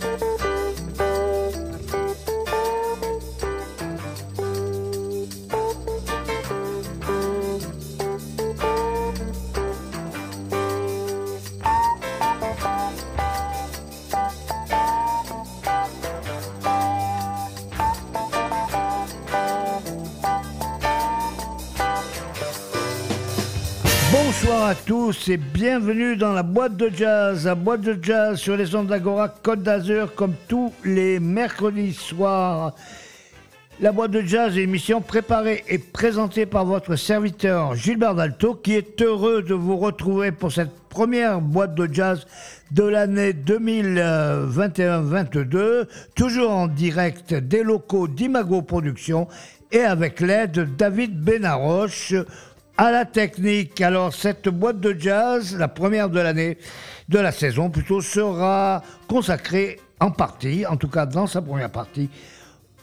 Música bienvenue dans la boîte de jazz, la boîte de jazz sur les ondes d'Agora Côte d'Azur comme tous les mercredis soirs. La boîte de jazz est une émission préparée et présentée par votre serviteur Gilbert Dalto qui est heureux de vous retrouver pour cette première boîte de jazz de l'année 2021-22, toujours en direct des locaux d'Imago Productions et avec l'aide de David Benaroche à la technique. Alors cette boîte de jazz, la première de l'année, de la saison plutôt, sera consacrée en partie, en tout cas dans sa première partie,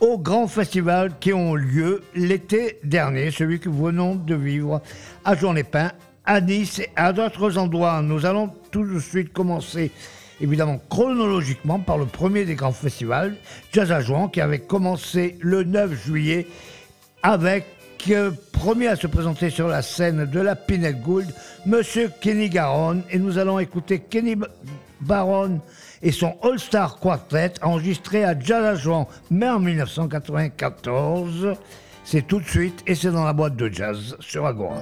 aux grands festivals qui ont lieu l'été dernier, celui que nous venons de vivre à Jean-les-Pins, à Nice et à d'autres endroits. Nous allons tout de suite commencer évidemment chronologiquement par le premier des grands festivals, Jazz à Jouan, qui avait commencé le 9 juillet avec premier à se présenter sur la scène de la Pinette Gould, Monsieur Kenny Garonne, et nous allons écouter Kenny Baron et son All-Star Quartet enregistré à Jazz mais en 1994. C'est tout de suite et c'est dans la boîte de jazz sur Agora.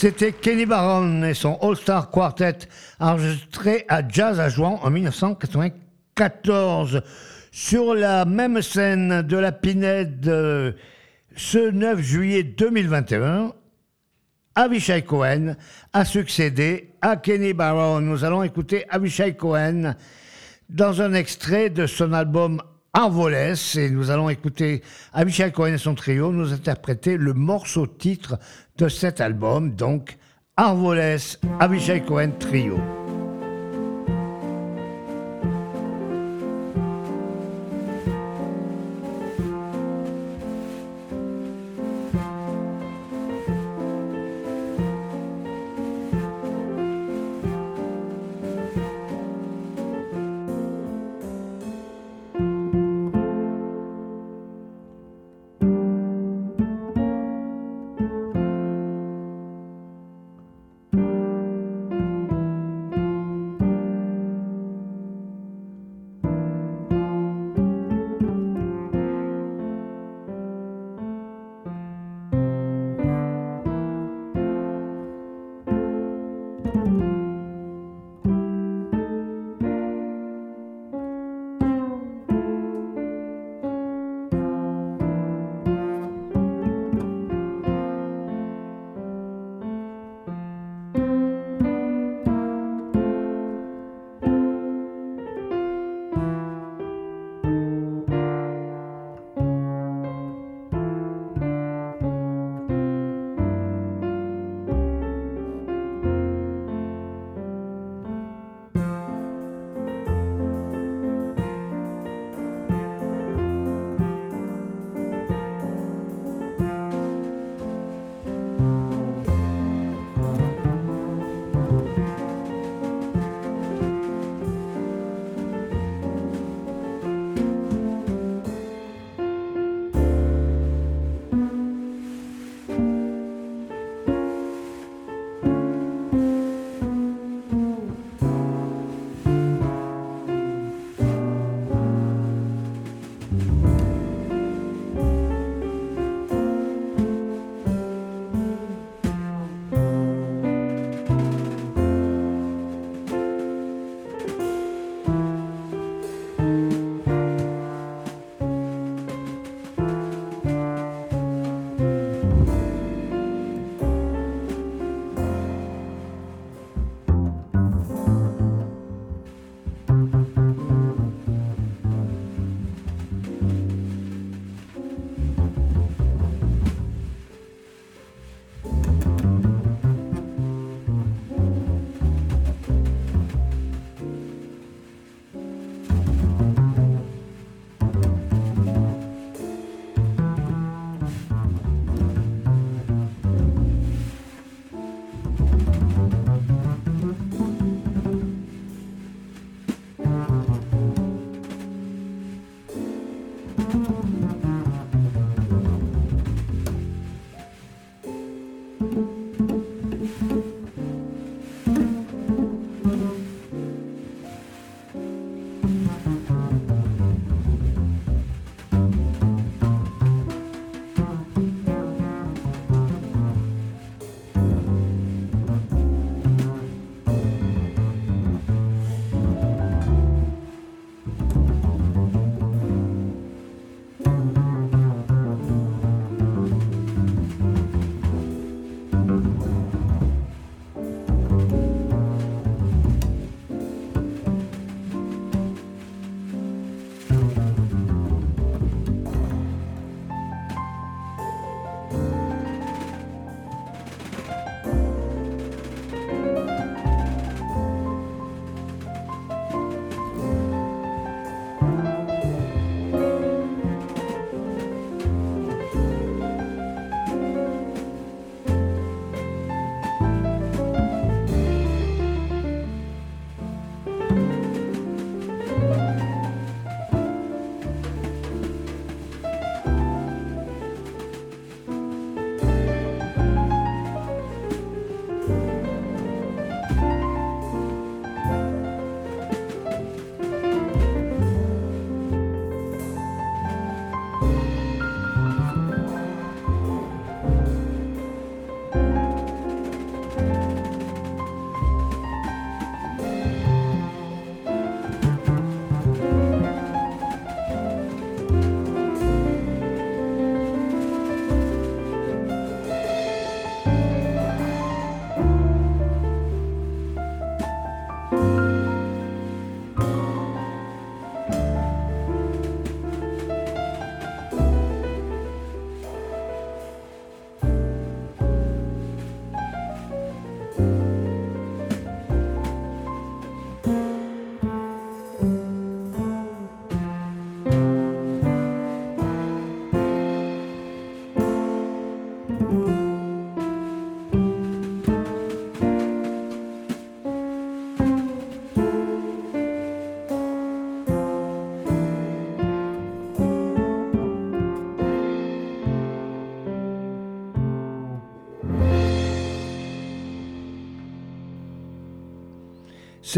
C'était Kenny Barron et son All-Star Quartet enregistré à Jazz à Jouan en 1994. Sur la même scène de la Pinède, euh, ce 9 juillet 2021, Avishai Cohen a succédé à Kenny Barron. Nous allons écouter Avishai Cohen dans un extrait de son album Arvoles et nous allons écouter Avishai Cohen et son trio nous interpréter le morceau titre de cet album, donc Arvoles, Avishai Cohen Trio.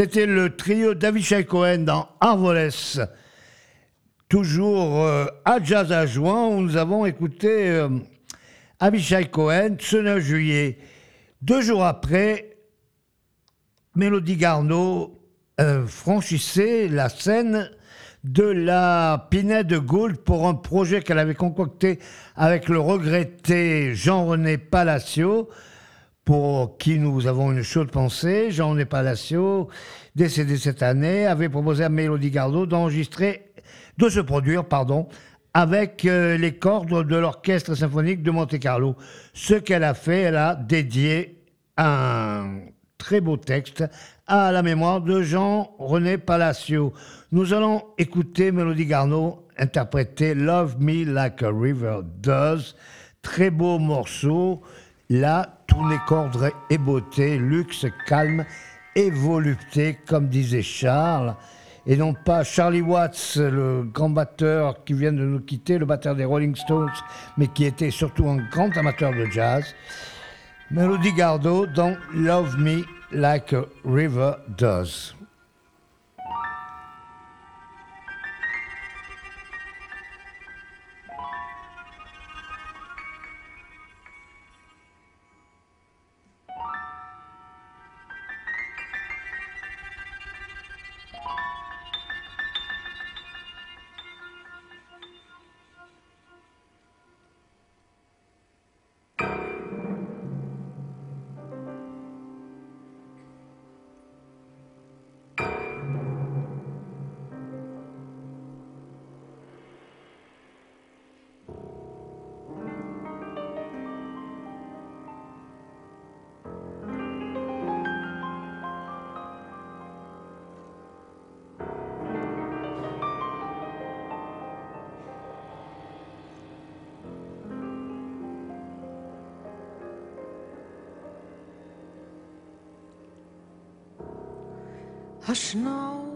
C'était le trio d'Avishai Cohen dans Arvoles. Toujours euh, à Jazz à Juin, où nous avons écouté euh, Avishai Cohen ce 9 juillet. Deux jours après, Mélodie Garneau euh, franchissait la scène de la Pinette de Gould pour un projet qu'elle avait concocté avec le regretté Jean-René Palacio, pour qui nous avons une chaude pensée. Jean-René Palacio, décédé cette année, avait proposé à Mélodie Gardot d'enregistrer, de se produire, pardon, avec euh, les cordes de l'Orchestre symphonique de Monte-Carlo. Ce qu'elle a fait, elle a dédié un très beau texte à la mémoire de Jean-René Palacio. Nous allons écouter Mélodie Garneau interpréter Love Me Like a River Does. Très beau morceau. Là, tournée cordre et beauté, luxe, calme et volupté, comme disait Charles. Et non pas Charlie Watts, le grand batteur qui vient de nous quitter, le batteur des Rolling Stones, mais qui était surtout un grand amateur de jazz. Melody Gardot dans Love Me Like a River Does. Hush now,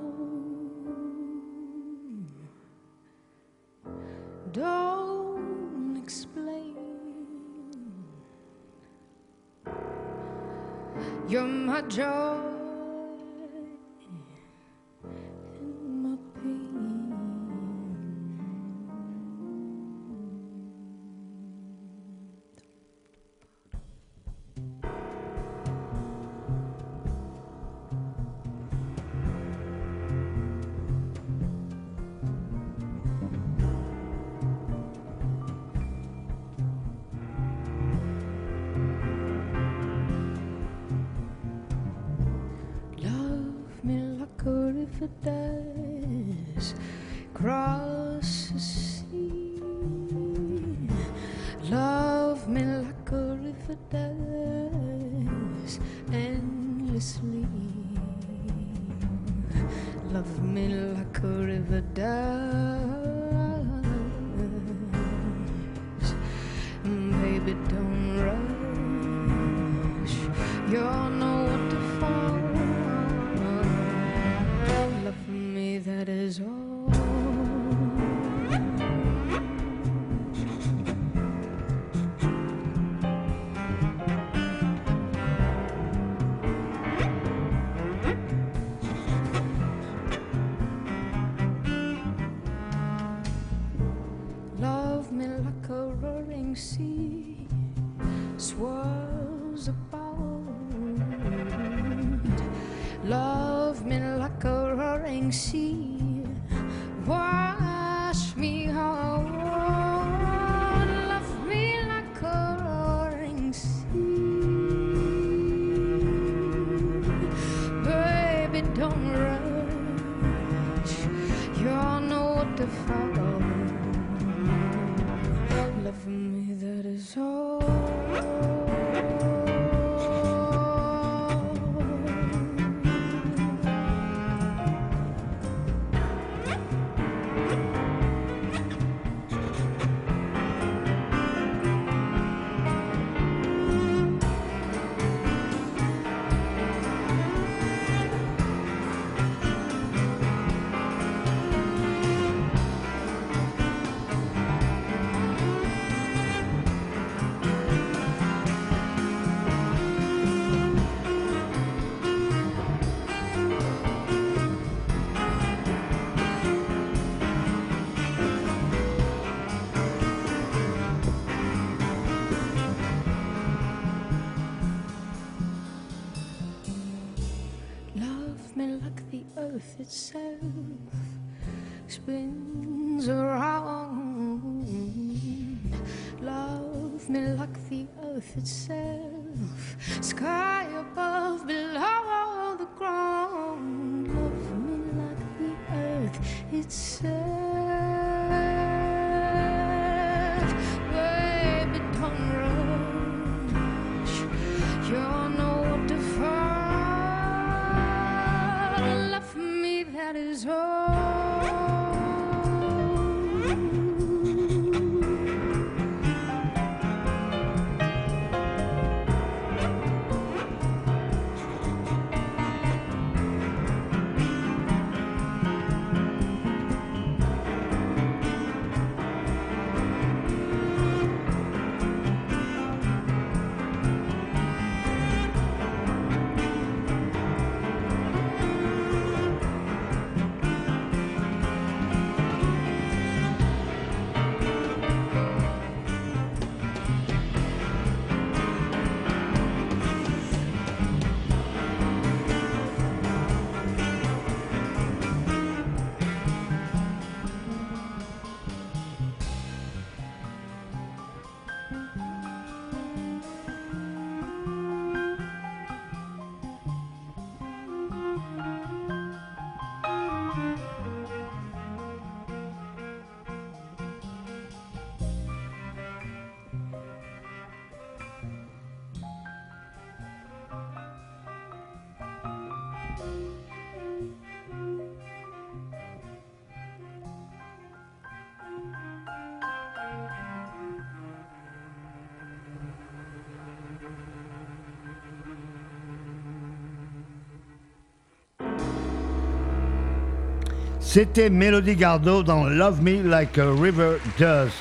itself spins around. Love me like the earth itself, sky above, below the ground. Love me like the earth itself. is wrong. C'était Melody Gardot dans Love Me Like a River Does.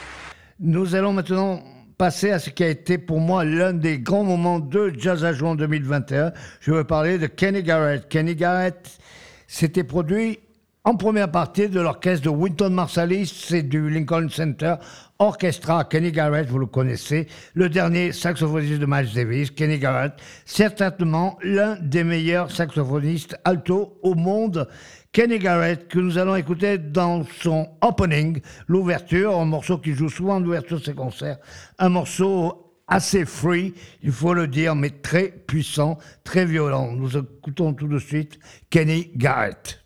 Nous allons maintenant passer à ce qui a été pour moi l'un des grands moments de Jazz à en 2021. Je veux parler de Kenny Garrett. Kenny Garrett s'était produit en première partie de l'orchestre de Winton Marsalis et du Lincoln Center Orchestra. Kenny Garrett, vous le connaissez, le dernier saxophoniste de Miles Davis, Kenny Garrett, certainement l'un des meilleurs saxophonistes alto au monde. Kenny Garrett, que nous allons écouter dans son opening, l'ouverture, un morceau qui joue souvent l'ouverture de ses concerts, un morceau assez free, il faut le dire, mais très puissant, très violent. Nous écoutons tout de suite Kenny Garrett.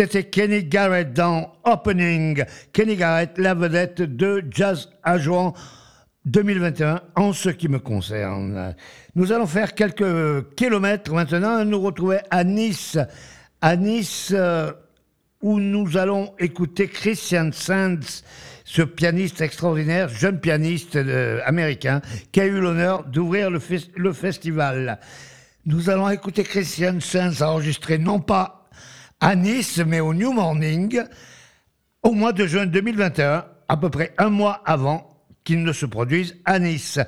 C'était Kenny Garrett dans Opening. Kenny Garrett, la vedette de Jazz à Juan 2021 en ce qui me concerne. Nous allons faire quelques kilomètres maintenant et nous retrouver à Nice. À Nice, euh, où nous allons écouter Christian Sands, ce pianiste extraordinaire, jeune pianiste euh, américain, qui a eu l'honneur d'ouvrir le, le festival. Nous allons écouter Christian Sands enregistré non pas à Nice, mais au New Morning, au mois de juin 2021, à peu près un mois avant qu'il ne se produise à Nice.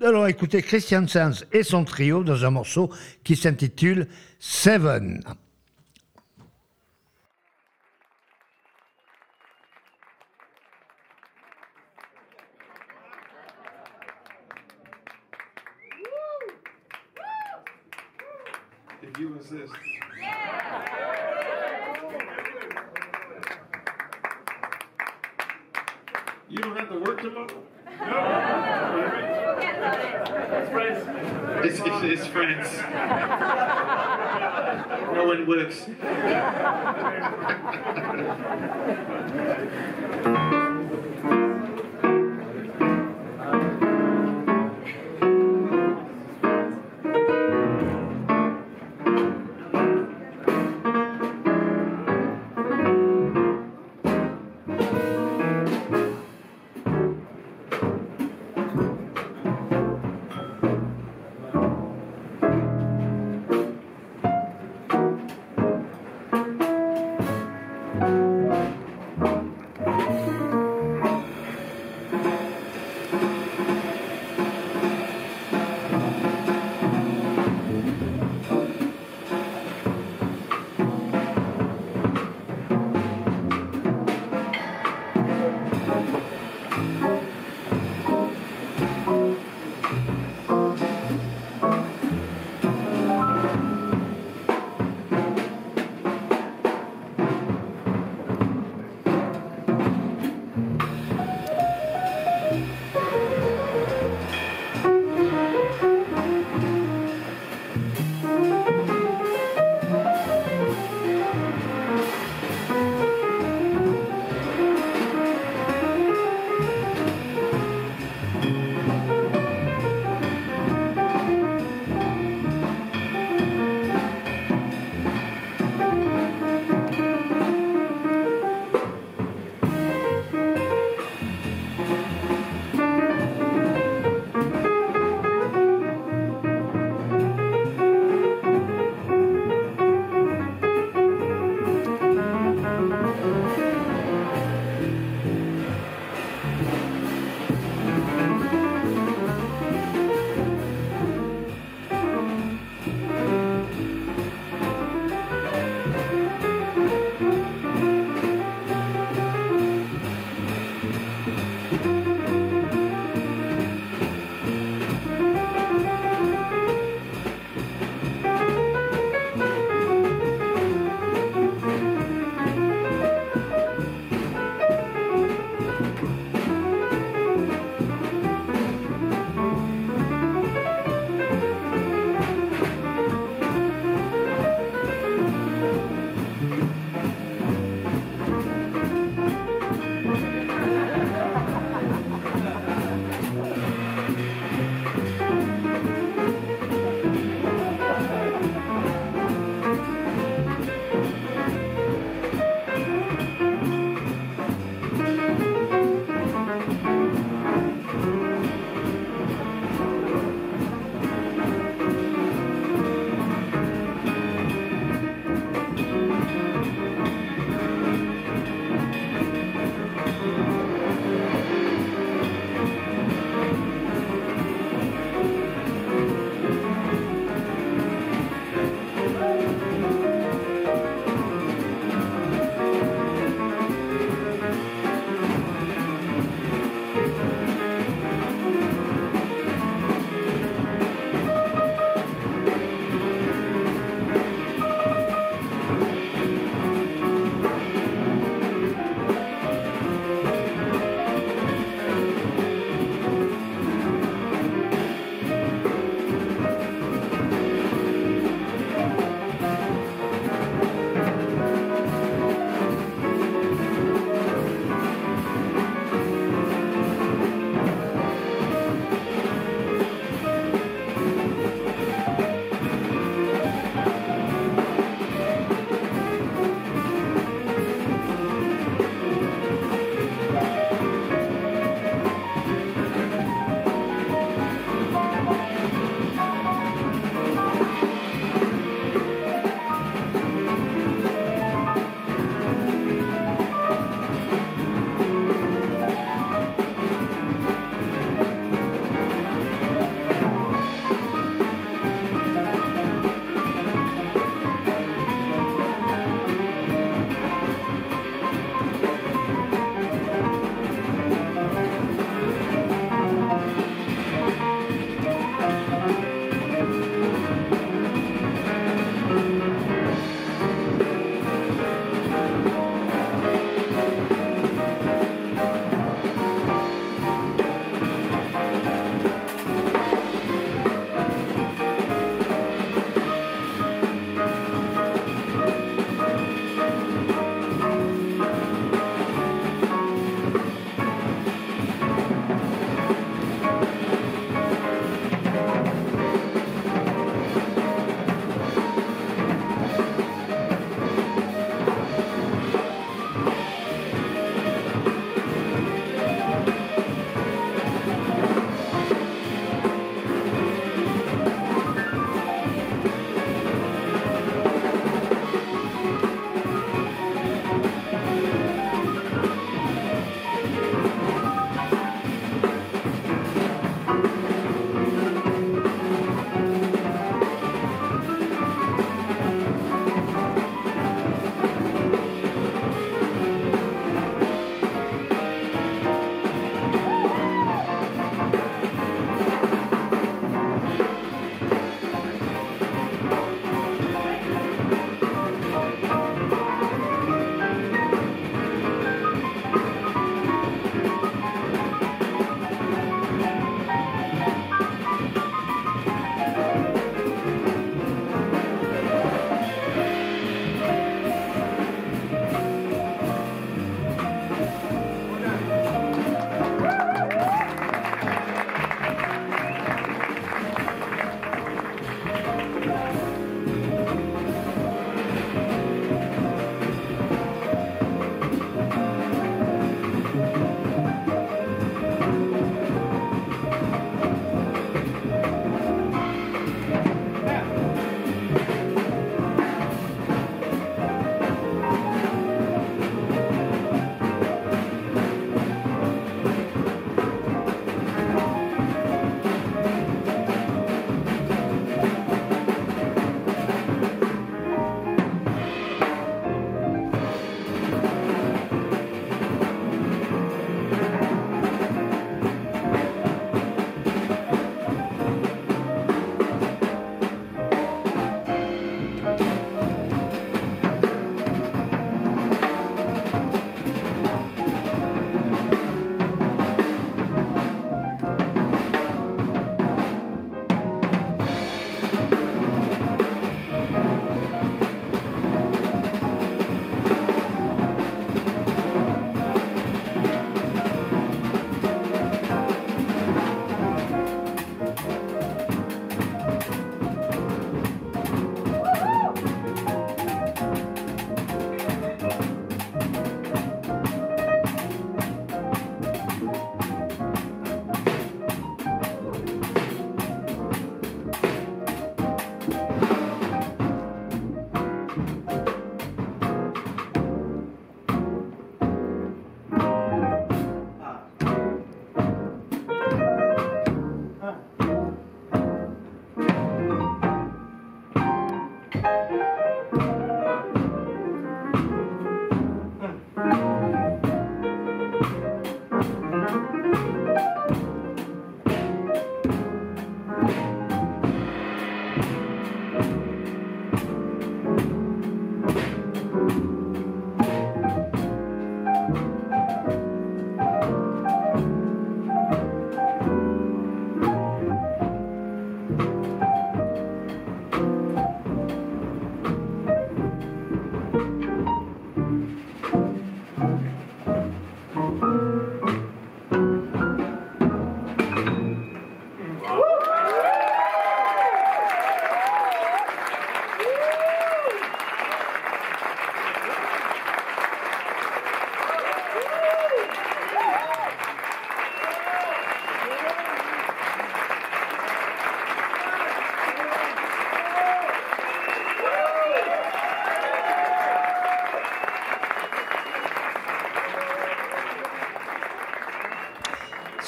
Nous allons écouter Christian Sands et son trio dans un morceau qui s'intitule Seven. You don't have to work tomorrow? No. It's, it's, it's friends. No one works.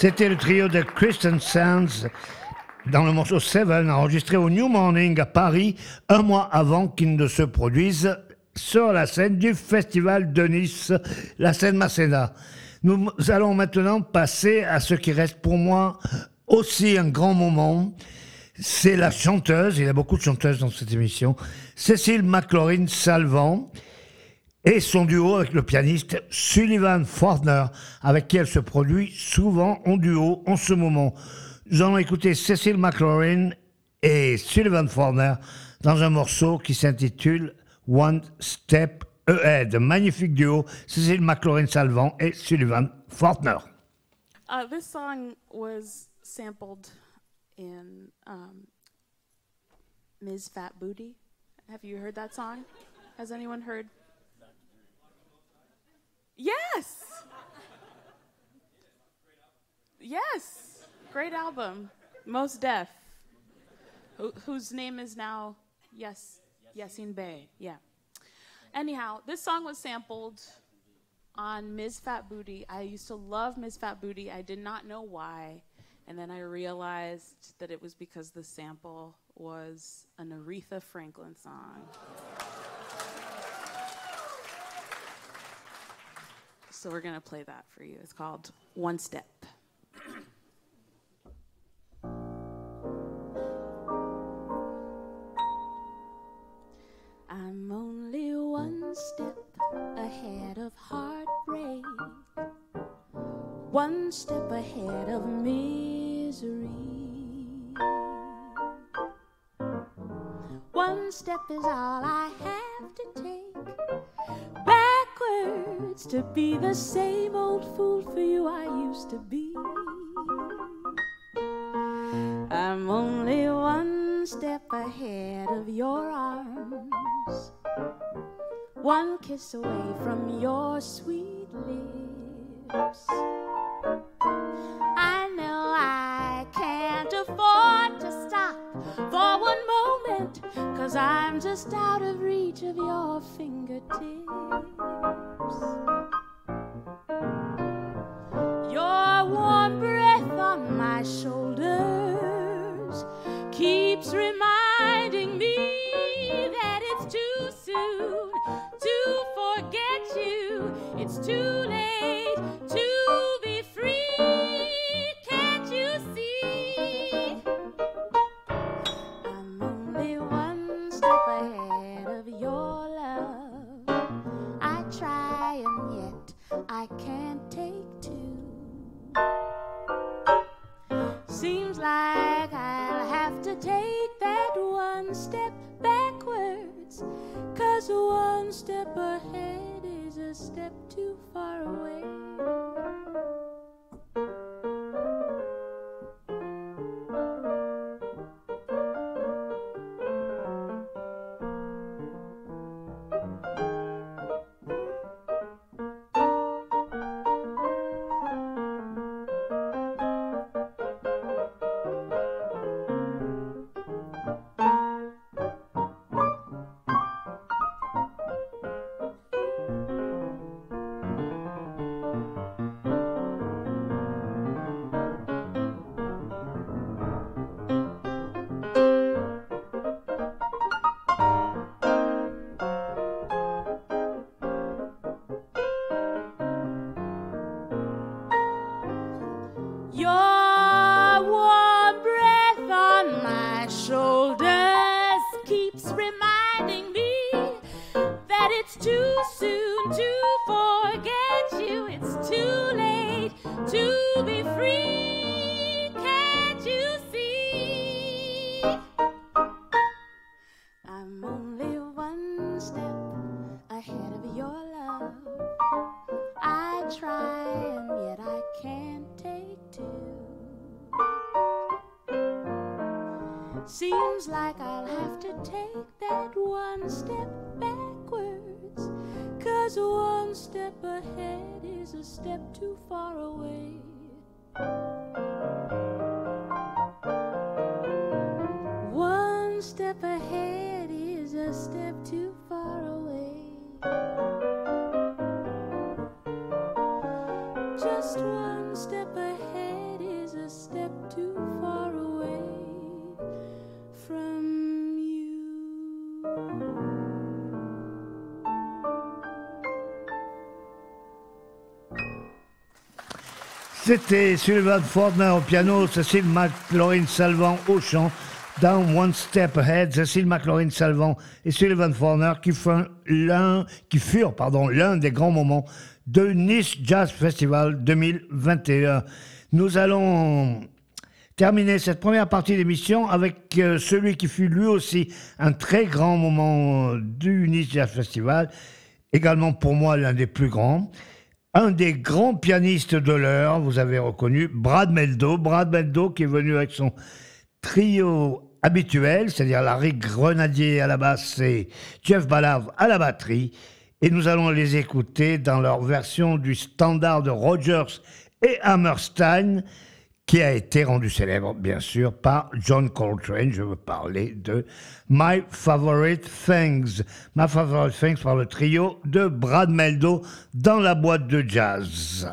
C'était le trio de Kristen Sands dans le morceau Seven, enregistré au New Morning à Paris, un mois avant qu'il ne se produise sur la scène du Festival de Nice, la scène Masséna. Nous allons maintenant passer à ce qui reste pour moi aussi un grand moment. C'est la chanteuse, il y a beaucoup de chanteuses dans cette émission, Cécile McLaurin Salvant et son duo avec le pianiste Sullivan Fortner, avec qui elle se produit souvent en duo en ce moment. Nous allons écouter Cécile McLaurin et Sullivan Fortner dans un morceau qui s'intitule One Step Ahead. Magnifique duo, Cécile McLaurin Salvant et Sullivan Fortner. Uh, this song was sampled in um, Ms. Fat Booty. Have you heard that song? Has anyone heard? Yes! Yes! Great album. Most Deaf. Who, whose name is now, yes, Yasin Bey. Yeah. Anyhow, this song was sampled on Ms. Fat Booty. I used to love Ms. Fat Booty. I did not know why. And then I realized that it was because the sample was an Aretha Franklin song. So we're going to play that for you. It's called One Step. I'm only one step ahead of heartbreak, one step ahead of misery. One step is all I have to take to be the same old fool for you I used to be. I'm only one step ahead of your arms, one kiss away from your sweet lips. I know I can't afford to stop for one moment, cause I'm just out of reach of your fingertips. Seems like I'll have to take that one step backwards. Cause one step ahead is a step too far away. C'était Sullivan Fortner au piano, Cécile McLaurin Salvant au chant, Down One Step Ahead, Cécile McLaurin Salvant et Sullivan Fortner qui furent l'un des grands moments de Nice Jazz Festival 2021. Nous allons terminer cette première partie d'émission avec euh, celui qui fut lui aussi un très grand moment du Nice Jazz Festival, également pour moi l'un des plus grands. Un des grands pianistes de l'heure, vous avez reconnu, Brad Meldo. Brad Meldo qui est venu avec son trio habituel, c'est-à-dire Larry Grenadier à la basse et Jeff Ballard à la batterie. Et nous allons les écouter dans leur version du standard de Rogers et Hammerstein, qui a été rendu célèbre, bien sûr, par John Coltrane. Je veux parler de My Favorite Things. My Favorite Things par le trio de Brad Meldo dans la boîte de jazz.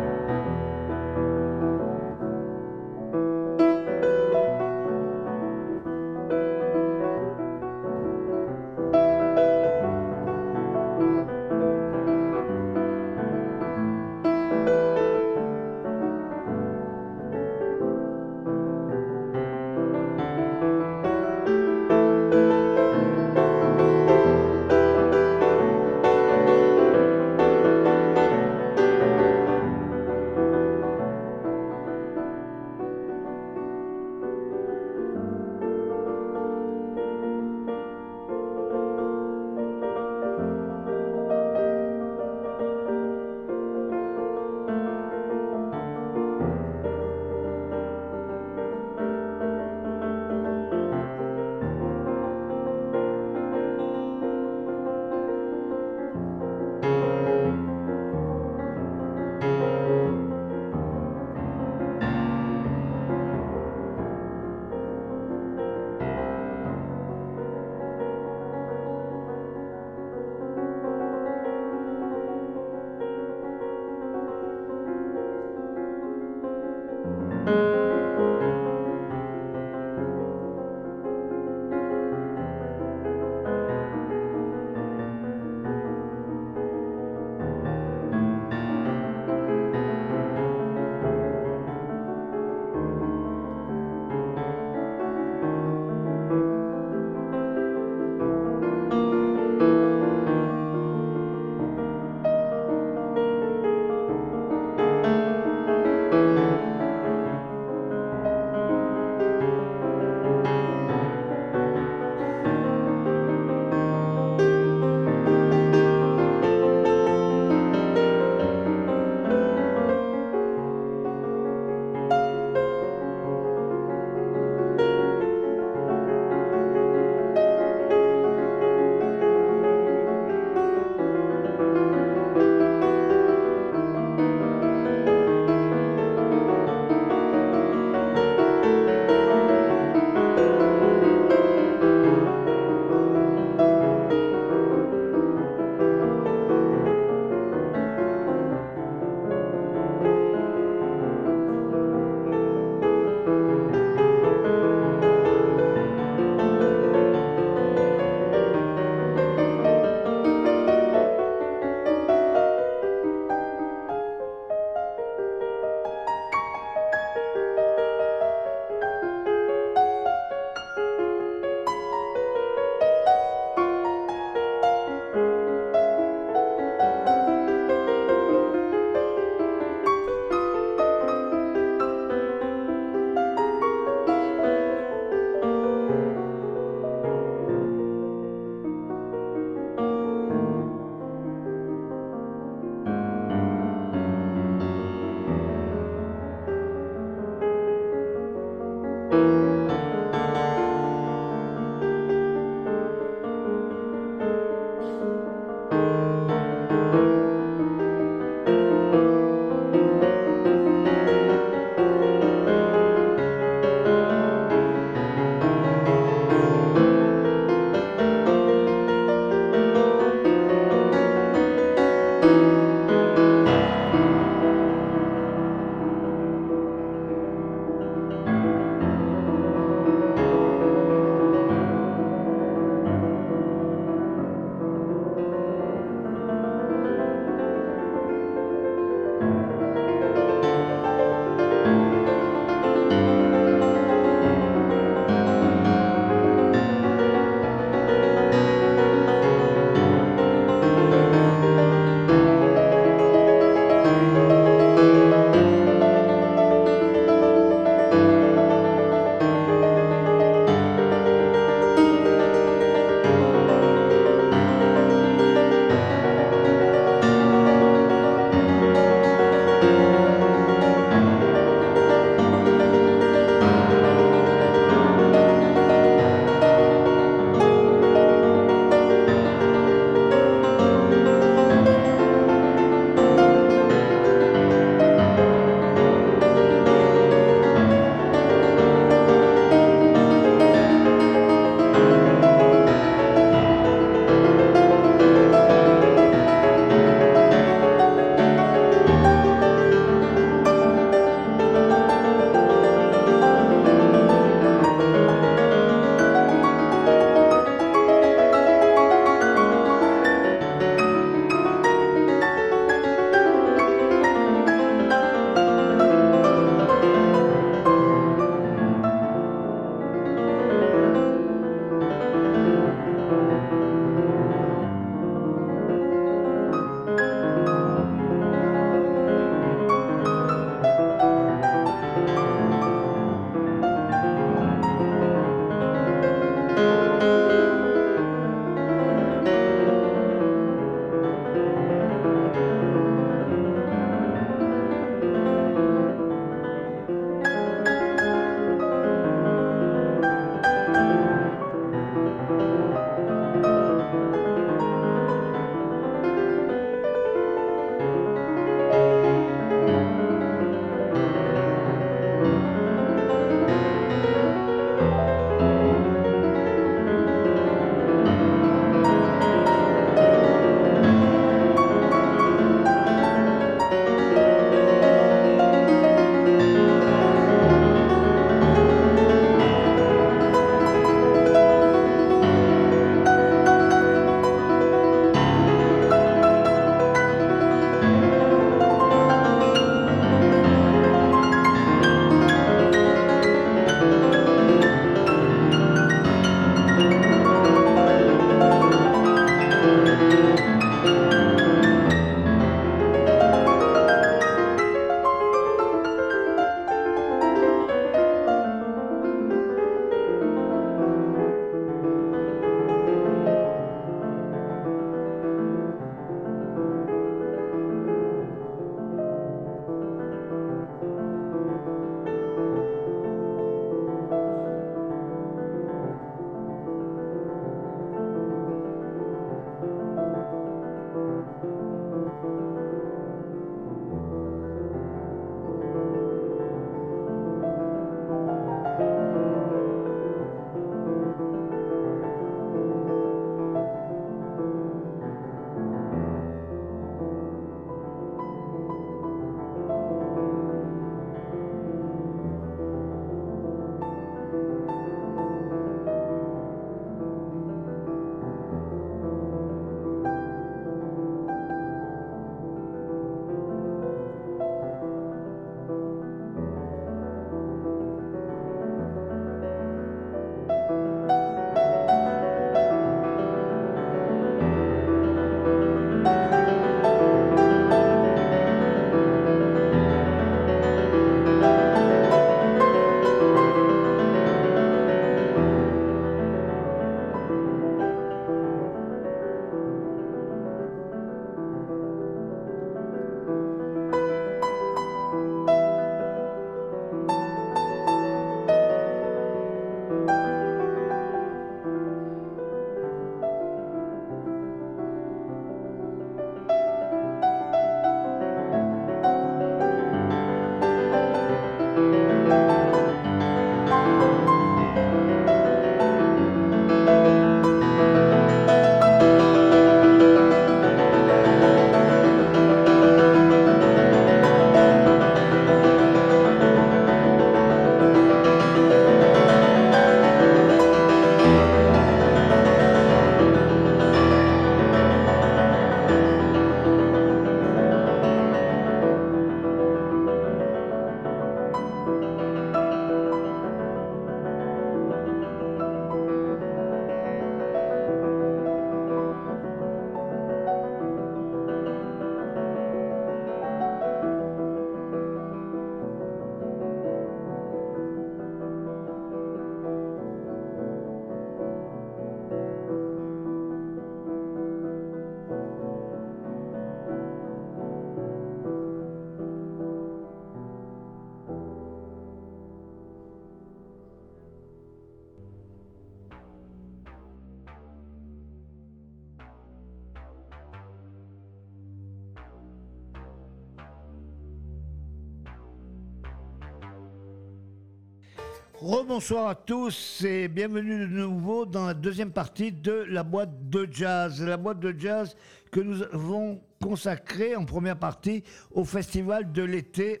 Rebonsoir à tous et bienvenue de nouveau dans la deuxième partie de la boîte de jazz. La boîte de jazz que nous avons consacrée en première partie au festival de l'été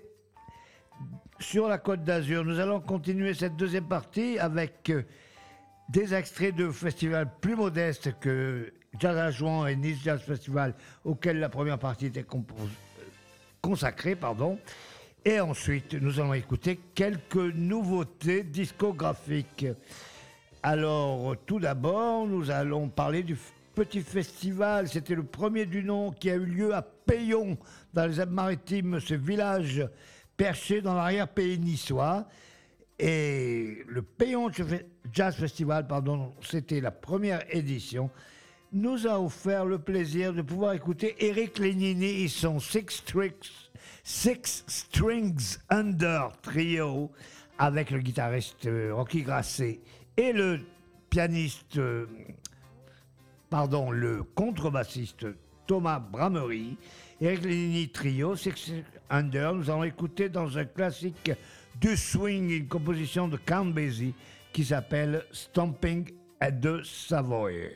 sur la Côte d'Azur. Nous allons continuer cette deuxième partie avec des extraits de festivals plus modestes que Jazz à Jouan et Nice Jazz Festival, auxquels la première partie était consacrée. Pardon. Et ensuite, nous allons écouter quelques nouveautés discographiques. Alors, tout d'abord, nous allons parler du petit festival. C'était le premier du nom qui a eu lieu à Payon, dans les Alpes-Maritimes, ce village perché dans l'arrière-pays niçois. Et le Payon Jazz Festival, pardon, c'était la première édition, nous a offert le plaisir de pouvoir écouter Eric Lénini et son Six Strings, Six Strings Under Trio avec le guitariste euh, Rocky Grasset et le pianiste, euh, pardon, le contrebassiste Thomas Bramery. Eric Lénini Trio, Six Under, nous allons écouter dans un classique du swing, une composition de Count Basie qui s'appelle Stomping at the Savoy.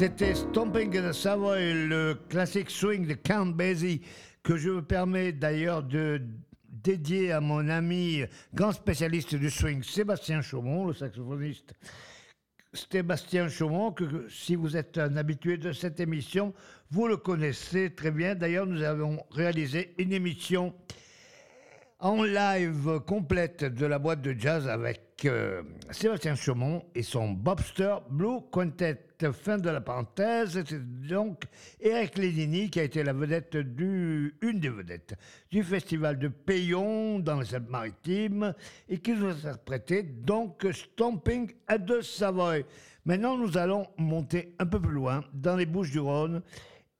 C'était Stomping in the Savoy, le classique swing de Count Basie, que je me permets d'ailleurs de dédier à mon ami grand spécialiste du swing, Sébastien Chaumont, le saxophoniste. Sébastien Chaumont, que si vous êtes un habitué de cette émission, vous le connaissez très bien. D'ailleurs, nous avons réalisé une émission en live complète de la boîte de jazz avec euh, Sébastien Chaumont et son Bobster Blue Quintet. Fin de la parenthèse, c'est donc Eric Lénini qui a été la vedette du, une des vedettes du festival de Payon dans les Alpes-Maritimes et qui nous a interprété donc Stomping at the Savoy. Maintenant, nous allons monter un peu plus loin dans les Bouches du Rhône,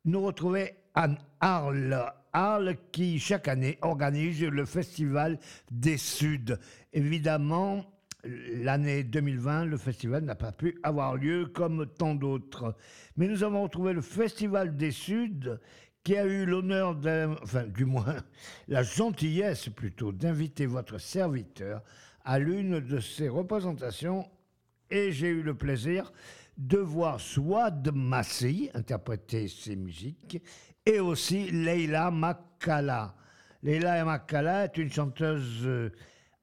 nous retrouver Anne Arles Arles qui, chaque année, organise le Festival des Suds. Évidemment, l'année 2020, le festival n'a pas pu avoir lieu comme tant d'autres. Mais nous avons retrouvé le Festival des Suds qui a eu l'honneur, enfin du moins la gentillesse plutôt, d'inviter votre serviteur à l'une de ses représentations et j'ai eu le plaisir de voir Swad Massi interpréter ses musiques et aussi Leila Makala. Leila Makala est une chanteuse euh,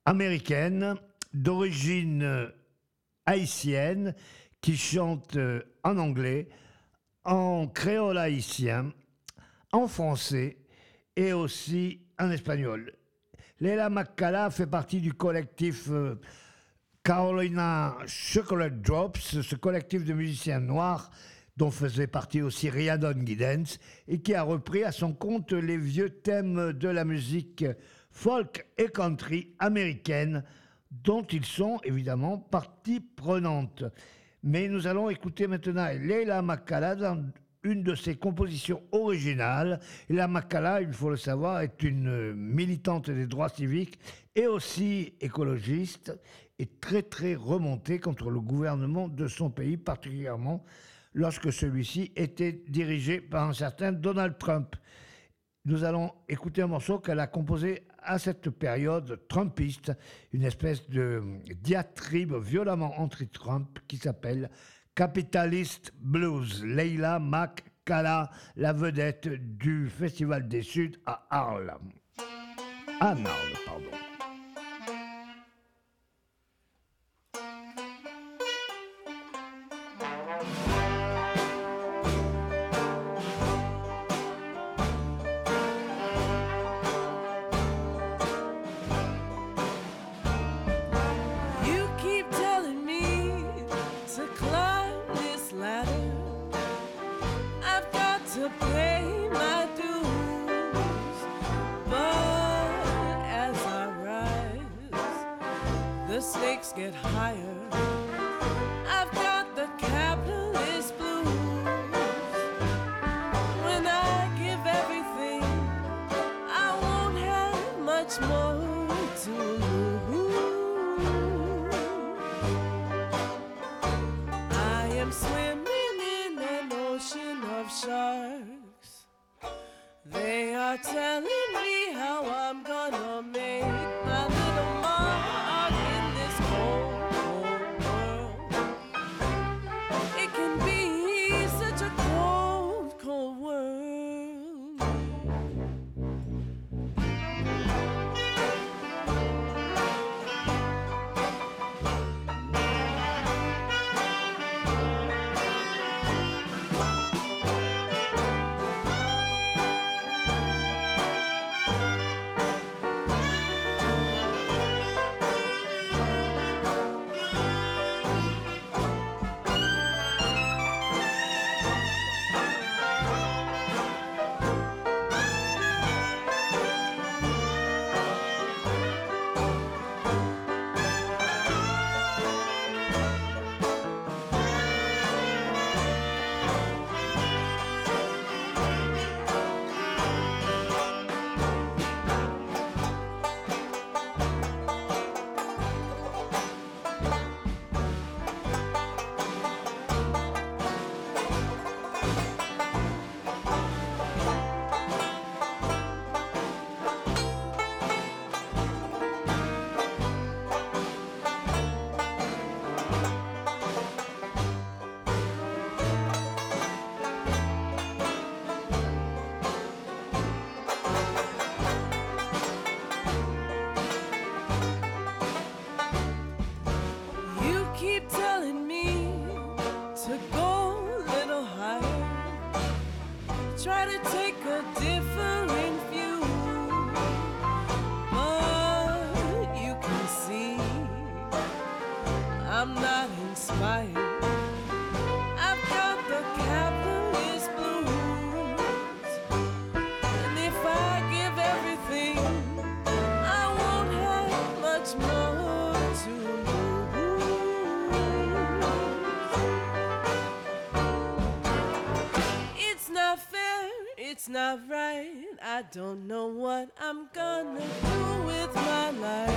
américaine d'origine euh, haïtienne qui chante euh, en anglais, en créole haïtien, en français et aussi en espagnol. Leila Makala fait partie du collectif euh, Carolina Chocolate Drops, ce collectif de musiciens noirs dont faisait partie aussi Riadon Giddens et qui a repris à son compte les vieux thèmes de la musique folk et country américaine dont ils sont évidemment partie prenante. Mais nous allons écouter maintenant Leila Makala dans une de ses compositions originales. Leila Makala, il faut le savoir, est une militante des droits civiques et aussi écologiste et très très remontée contre le gouvernement de son pays, particulièrement lorsque celui-ci était dirigé par un certain Donald Trump. Nous allons écouter un morceau qu'elle a composé à cette période trumpiste, une espèce de diatribe violemment anti-Trump qui s'appelle Capitalist Blues. Leila Makala, la vedette du Festival des Suds à Arles. À Arles, pardon. Stakes get higher. I don't know what I'm gonna do with my life.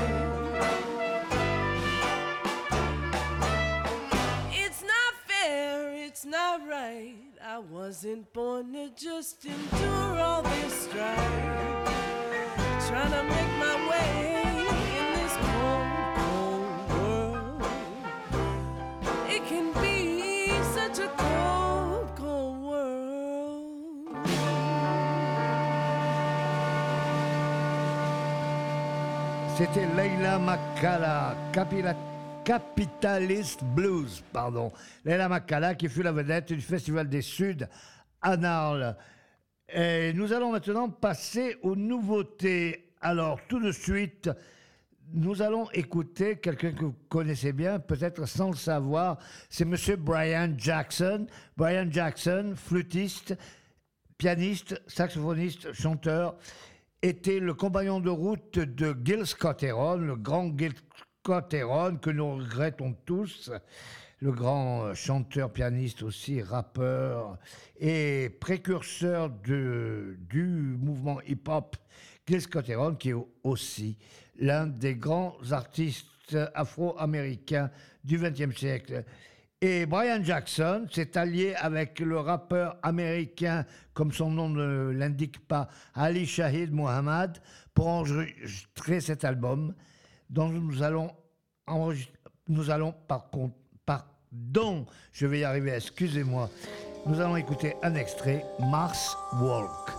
It's not fair, it's not right. I wasn't born to just endure all this strife. Trying to make my way in this cold, cold world. It can be such a cold, C'était Leila Makala, Capitalist Blues, pardon. Leila Makala qui fut la vedette du Festival des Suds à Narles. Et nous allons maintenant passer aux nouveautés. Alors, tout de suite, nous allons écouter quelqu'un que vous connaissez bien, peut-être sans le savoir. C'est Monsieur Brian Jackson. Brian Jackson, flûtiste, pianiste, saxophoniste, chanteur, était le compagnon de route de Gil Scott-Heron, le grand Gil Scott-Heron que nous regrettons tous, le grand euh, chanteur, pianiste aussi, rappeur et précurseur du mouvement hip-hop Gil Scott-Heron, qui est aussi l'un des grands artistes afro-américains du XXe siècle. Et Brian Jackson s'est allié avec le rappeur américain, comme son nom ne l'indique pas, Ali Shahid Mohammad, pour enregistrer cet album dont nous allons, nous allons par contre, je vais y arriver, excusez-moi, nous allons écouter un extrait, Mars Walk.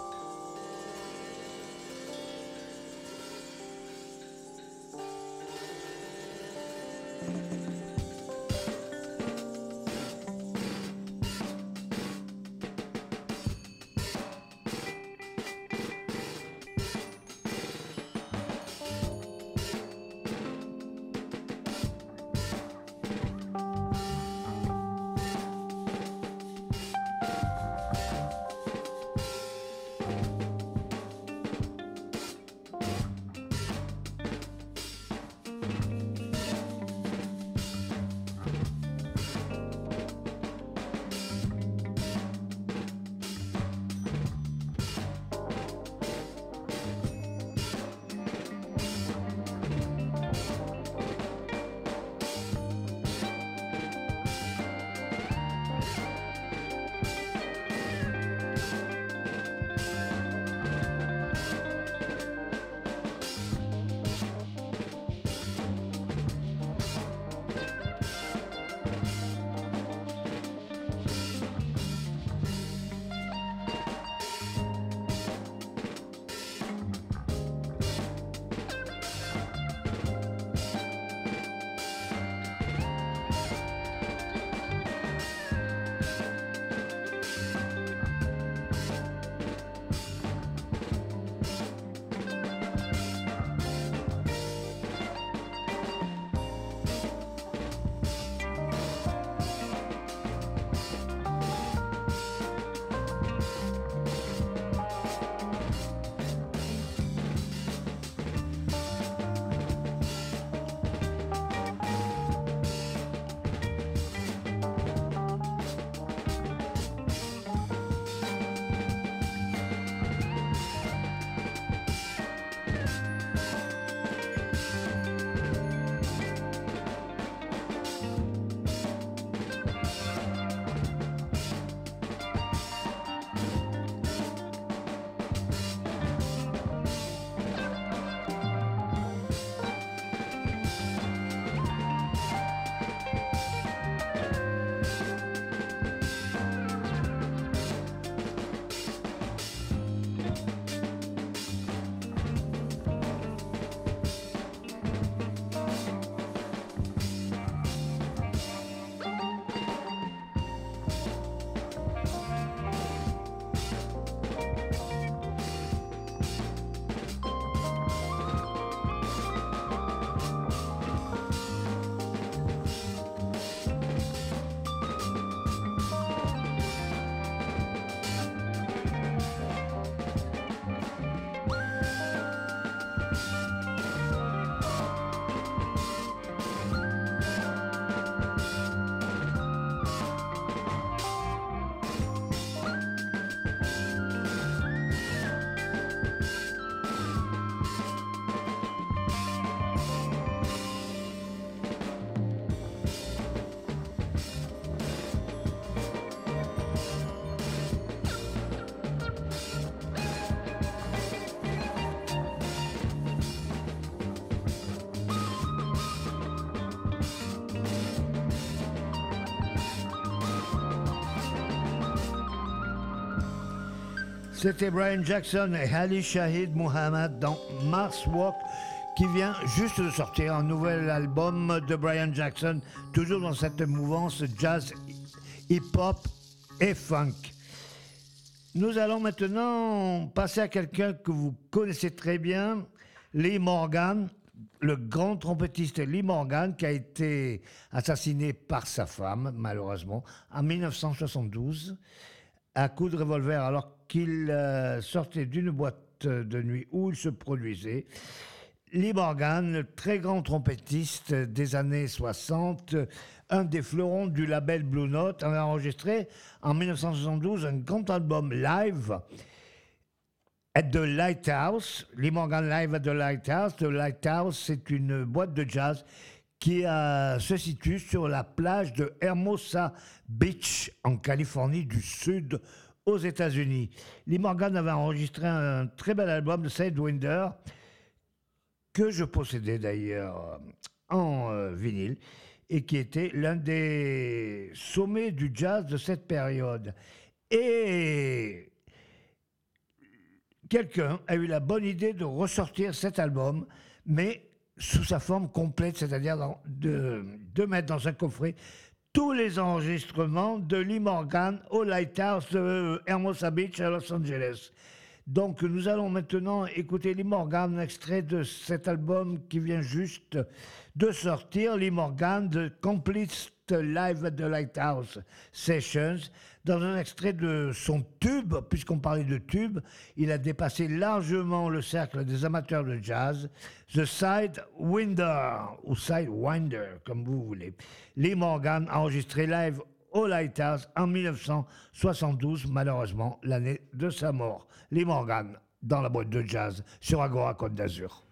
C'était Brian Jackson et Ali Shahid Muhammad dans Mars Walk qui vient juste de sortir un nouvel album de Brian Jackson, toujours dans cette mouvance jazz, hip-hop et funk. Nous allons maintenant passer à quelqu'un que vous connaissez très bien, Lee Morgan, le grand trompettiste Lee Morgan, qui a été assassiné par sa femme, malheureusement, en 1972, à coup de revolver, alors qu'il euh, sortait d'une boîte de nuit où il se produisait. Lee Morgan, le très grand trompettiste des années 60, un des fleurons du label Blue Note, avait enregistré en 1972 un grand album live at the Lighthouse. Lee Morgan Live at the Lighthouse. The Lighthouse, c'est une boîte de jazz qui se situe sur la plage de Hermosa Beach en Californie du Sud aux États-Unis. Lee Morgan avait enregistré un très bel album de Sidewinder que je possédais d'ailleurs en euh, vinyle et qui était l'un des sommets du jazz de cette période. Et quelqu'un a eu la bonne idée de ressortir cet album, mais sous sa forme complète, c'est-à-dire de, de mettre dans un coffret tous les enregistrements de Lee Morgan au Lighthouse de Hermosa Beach à Los Angeles. Donc nous allons maintenant écouter Lee Morgan, extrait de cet album qui vient juste de sortir, Lee Morgan, The Complete Live at the Lighthouse Sessions, dans un extrait de son tube, puisqu'on parlait de tube, il a dépassé largement le cercle des amateurs de jazz, The Sidewinder, ou Sidewinder, comme vous voulez. Lee Morgan, enregistré live au Lighthouse en 1972, malheureusement l'année de sa mort. Lee Morgan dans la boîte de jazz sur Agora Côte d'Azur.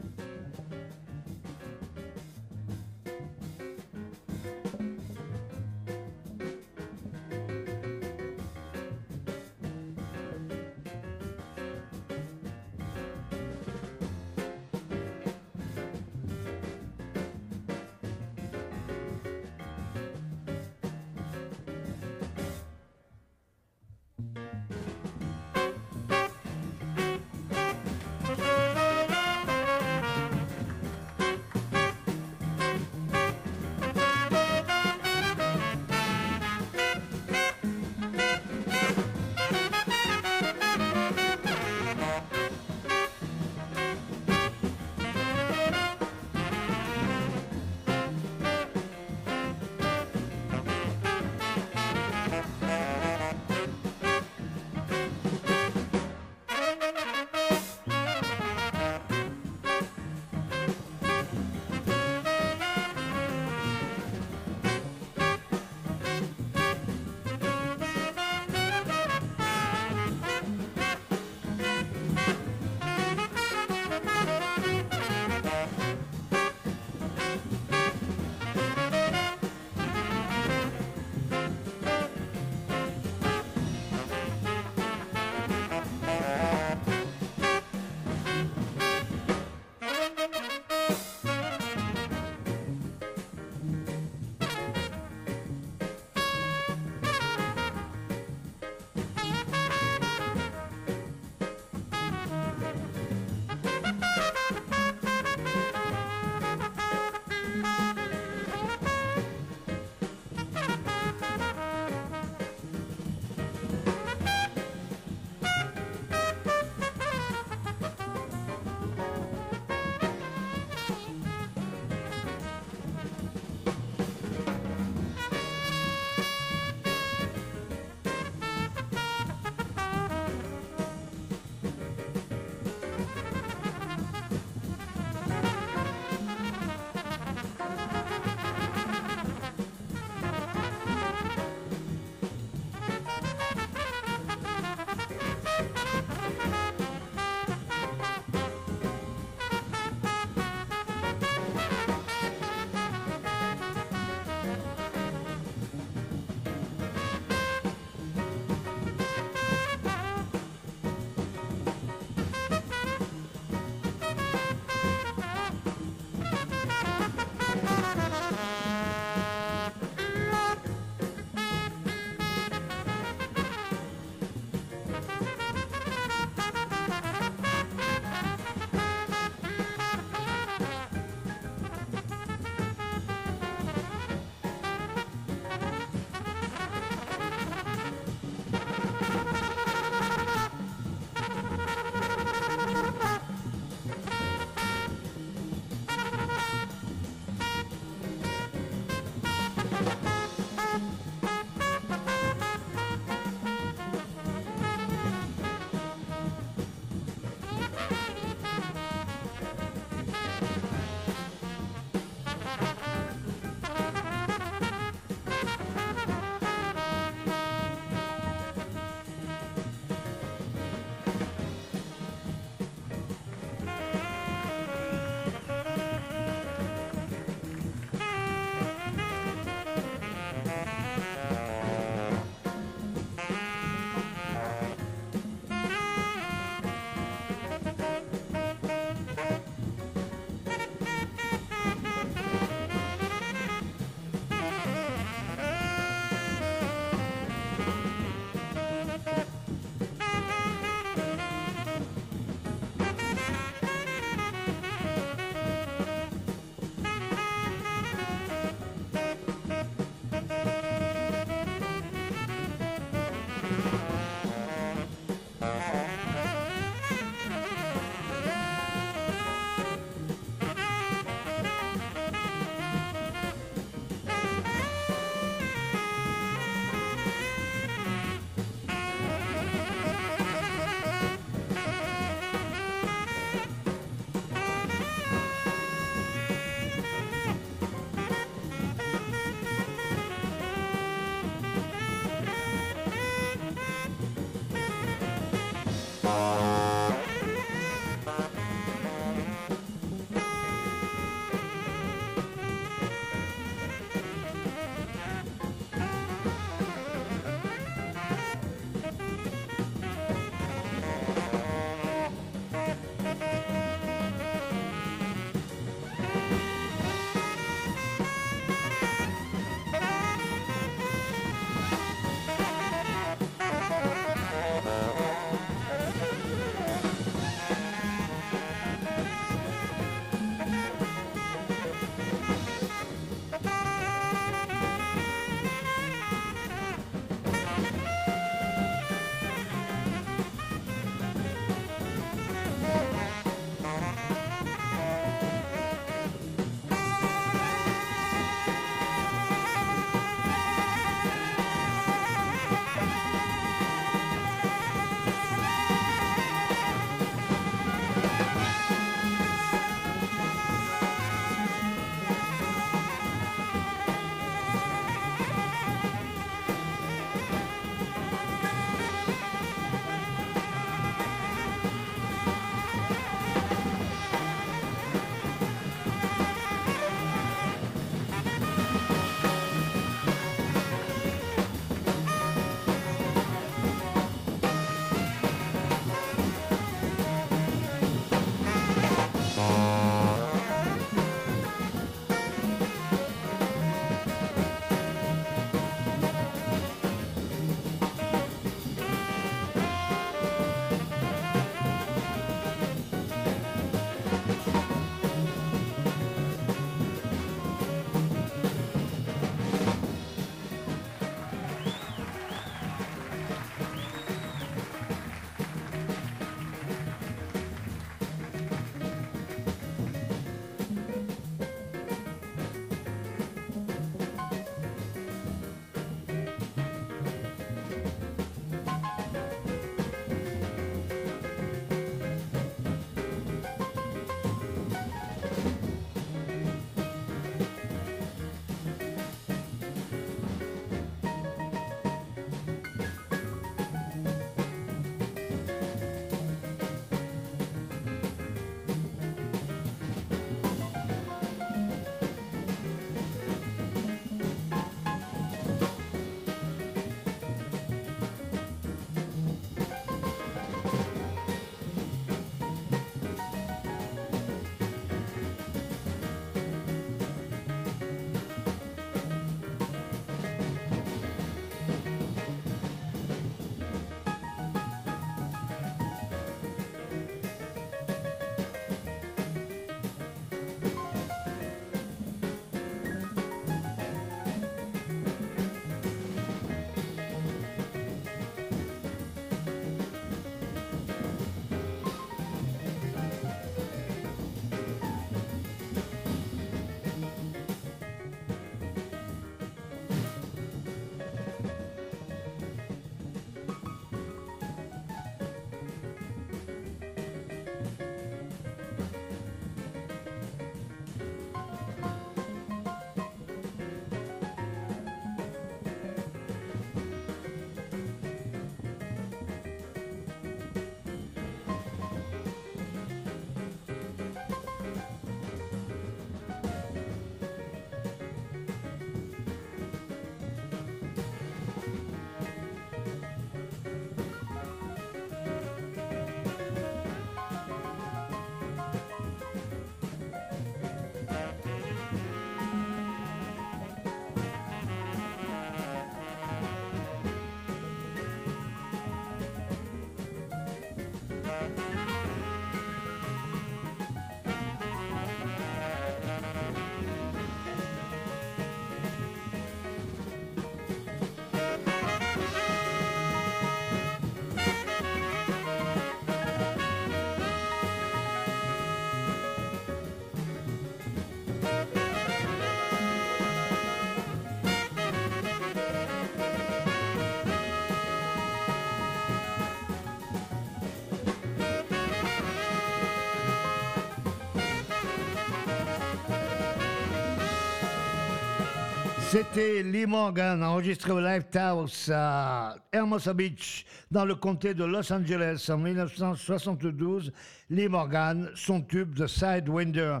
C'était Lee Morgan, enregistré au Lifehouse à Hermosa Beach, dans le comté de Los Angeles en 1972. Lee Morgan, son tube The Sidewinder,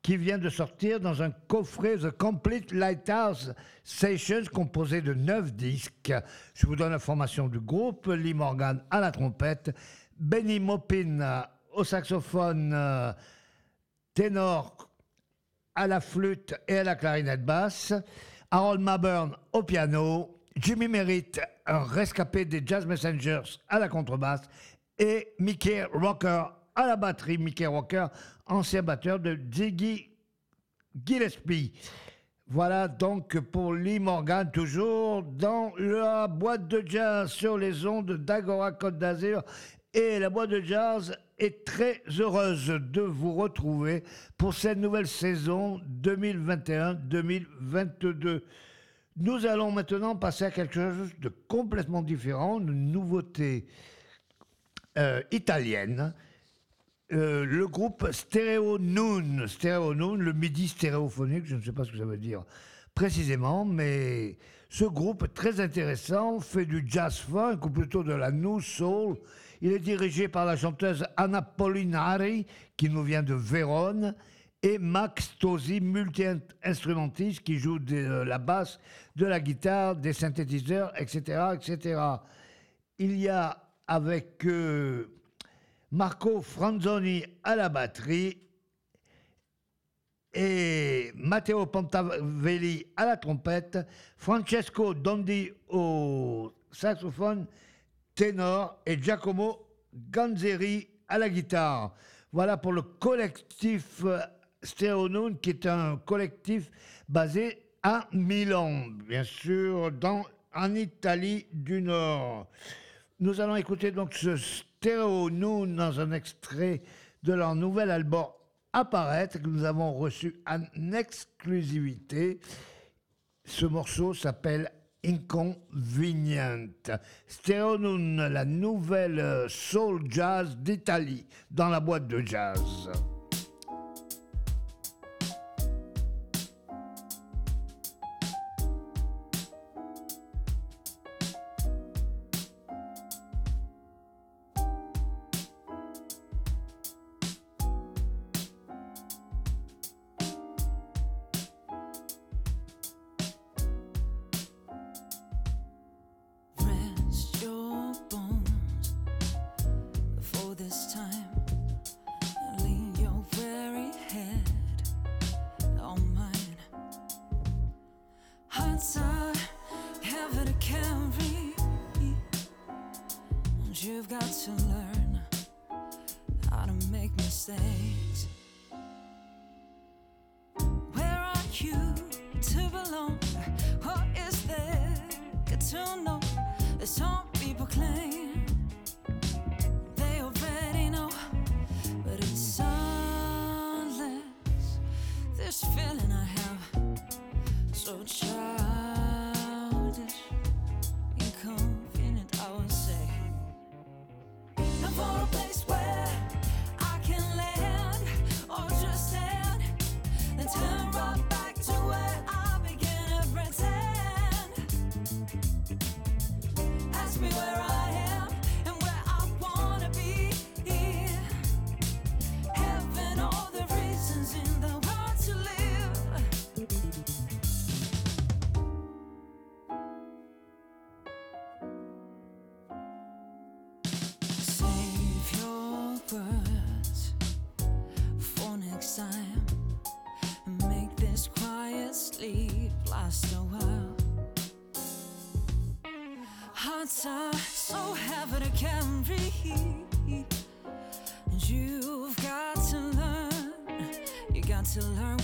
qui vient de sortir dans un coffret The Complete Lighthouse Sessions, composé de neuf disques. Je vous donne l'information du groupe. Lee Morgan à la trompette, Benny Maupin au saxophone euh, ténor à la flûte et à la clarinette basse, Harold Maburn au piano, Jimmy Merritt, un rescapé des Jazz Messengers à la contrebasse, et Mickey Rocker à la batterie. Mickey Rocker, ancien batteur de Ziggy Gillespie. Voilà donc pour Lee Morgan, toujours dans la boîte de jazz sur les ondes d'Agora Côte d'Azur. Et la boîte de jazz est très heureuse de vous retrouver pour cette nouvelle saison 2021-2022. Nous allons maintenant passer à quelque chose de complètement différent, une nouveauté euh, italienne. Euh, le groupe Stereo Noon, Stereo Noon, le midi stéréophonique, je ne sais pas ce que ça veut dire précisément, mais ce groupe très intéressant fait du jazz funk ou plutôt de la new soul. Il est dirigé par la chanteuse Anna Polinari, qui nous vient de Vérone, et Max Tosi, multi-instrumentiste, qui joue de la basse, de la guitare, des synthétiseurs, etc., etc. Il y a avec euh, Marco Franzoni à la batterie et Matteo Pontavelli à la trompette, Francesco Dondi au saxophone ténor et Giacomo Ganzeri à la guitare. Voilà pour le collectif euh, Stereo Noon, qui est un collectif basé à Milan, bien sûr, dans, en Italie du Nord. Nous allons écouter donc ce Stereo Noon dans un extrait de leur nouvel album Apparaître, que nous avons reçu en exclusivité. Ce morceau s'appelle Inconvenient. Stereo Noon, la nouvelle soul jazz d'Italie, dans la boîte de jazz. To learn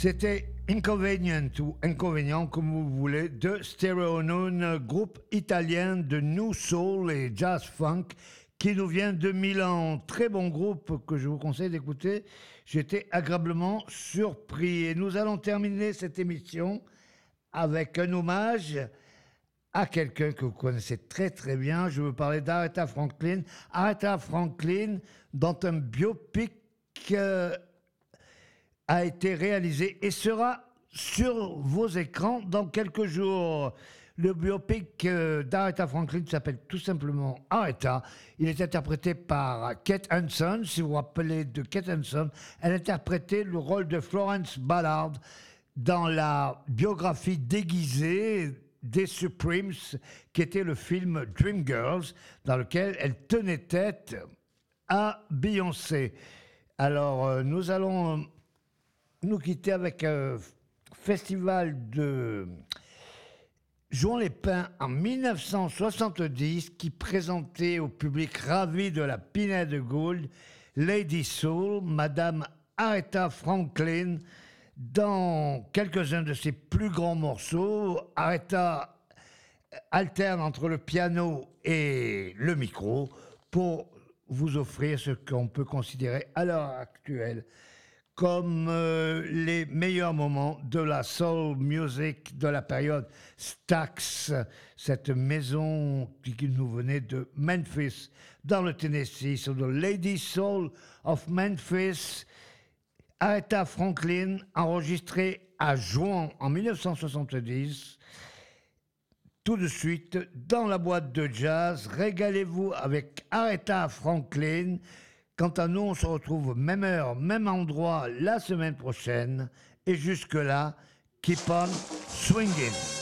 C'était Inconvenient ou Inconvénient, comme vous voulez, de Stereo Noon, groupe italien de New Soul et Jazz Funk qui nous vient de Milan. Très bon groupe que je vous conseille d'écouter. J'étais agréablement surpris. Et nous allons terminer cette émission avec un hommage à quelqu'un que vous connaissez très très bien. Je veux parler d'Aretha Franklin. Aretha Franklin, dont un biopic euh, a été réalisé et sera sur vos écrans dans quelques jours. Le biopic euh, d'Aretha Franklin s'appelle tout simplement Aretha. Il est interprété par Kate Hudson. Si vous vous rappelez de Kate Hudson, elle interprétait le rôle de Florence Ballard dans la biographie déguisée des Supremes, qui était le film Dreamgirls, dans lequel elle tenait tête à Beyoncé. Alors, euh, nous allons nous quitter avec un festival de Jouant les Pins en 1970 qui présentait au public ravi de la Pinette de Gould Lady Soul, Madame Aretha Franklin, dans quelques-uns de ses plus grands morceaux. Aretha alterne entre le piano et le micro pour vous offrir ce qu'on peut considérer à l'heure actuelle comme euh, les meilleurs moments de la soul music de la période Stax, cette maison qui nous venait de Memphis, dans le Tennessee, sur le Lady Soul of Memphis, Aretha Franklin, enregistré à Juin en 1970. Tout de suite, dans la boîte de jazz, régalez-vous avec Aretha Franklin. Quant à nous, on se retrouve même heure, même endroit la semaine prochaine. Et jusque-là, keep on swinging.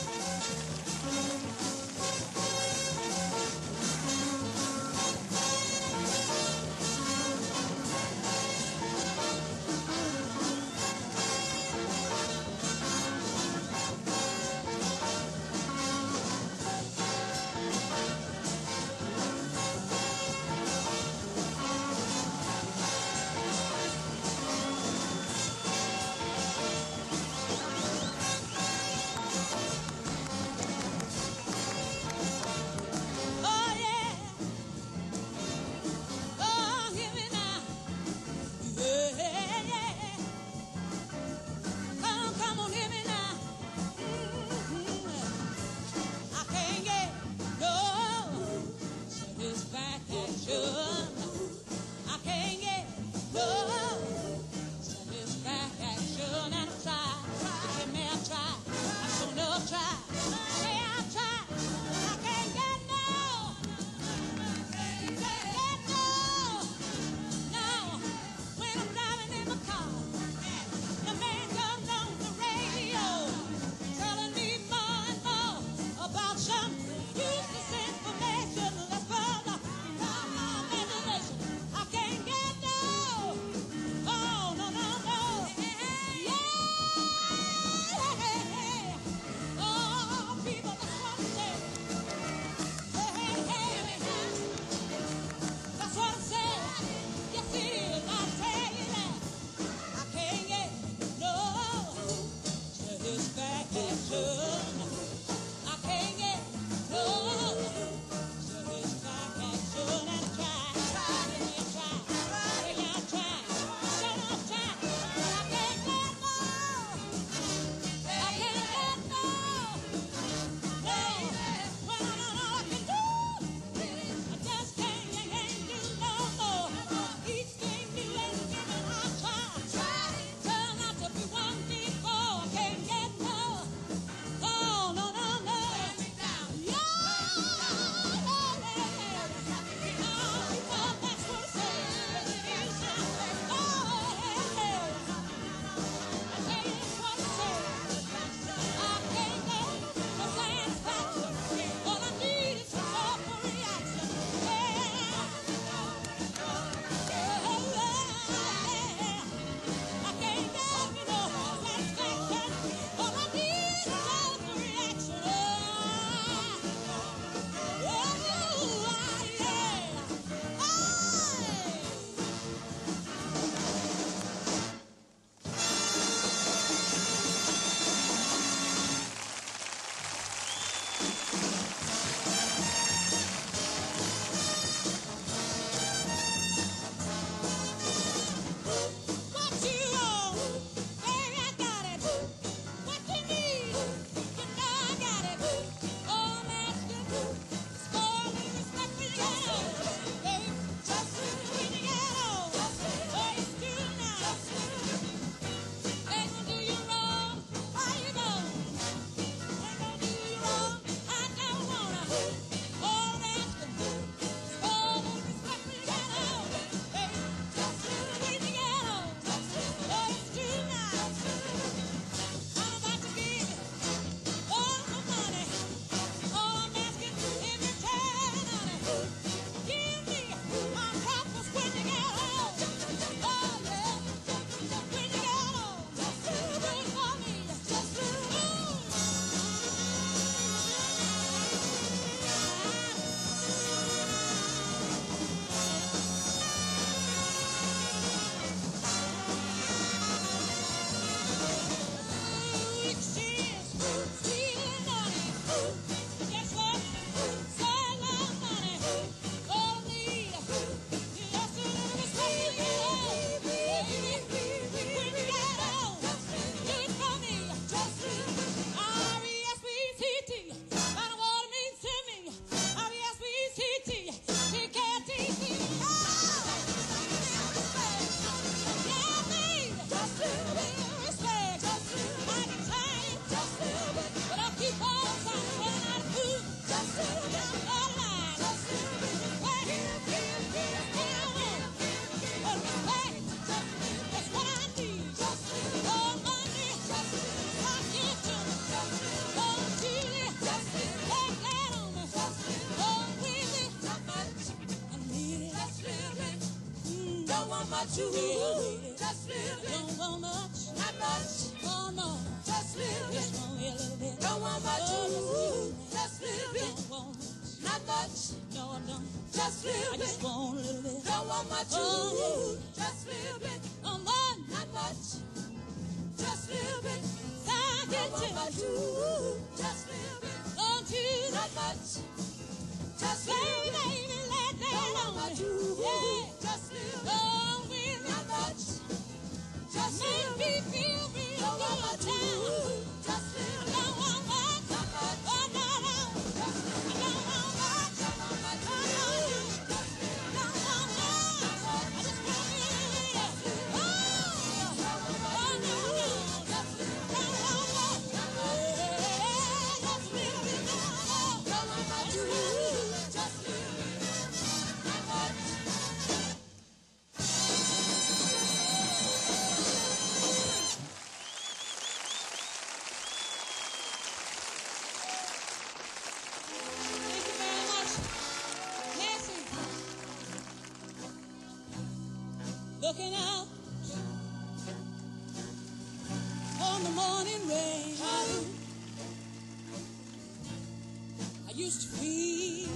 Used to feel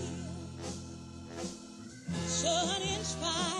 so uninspired.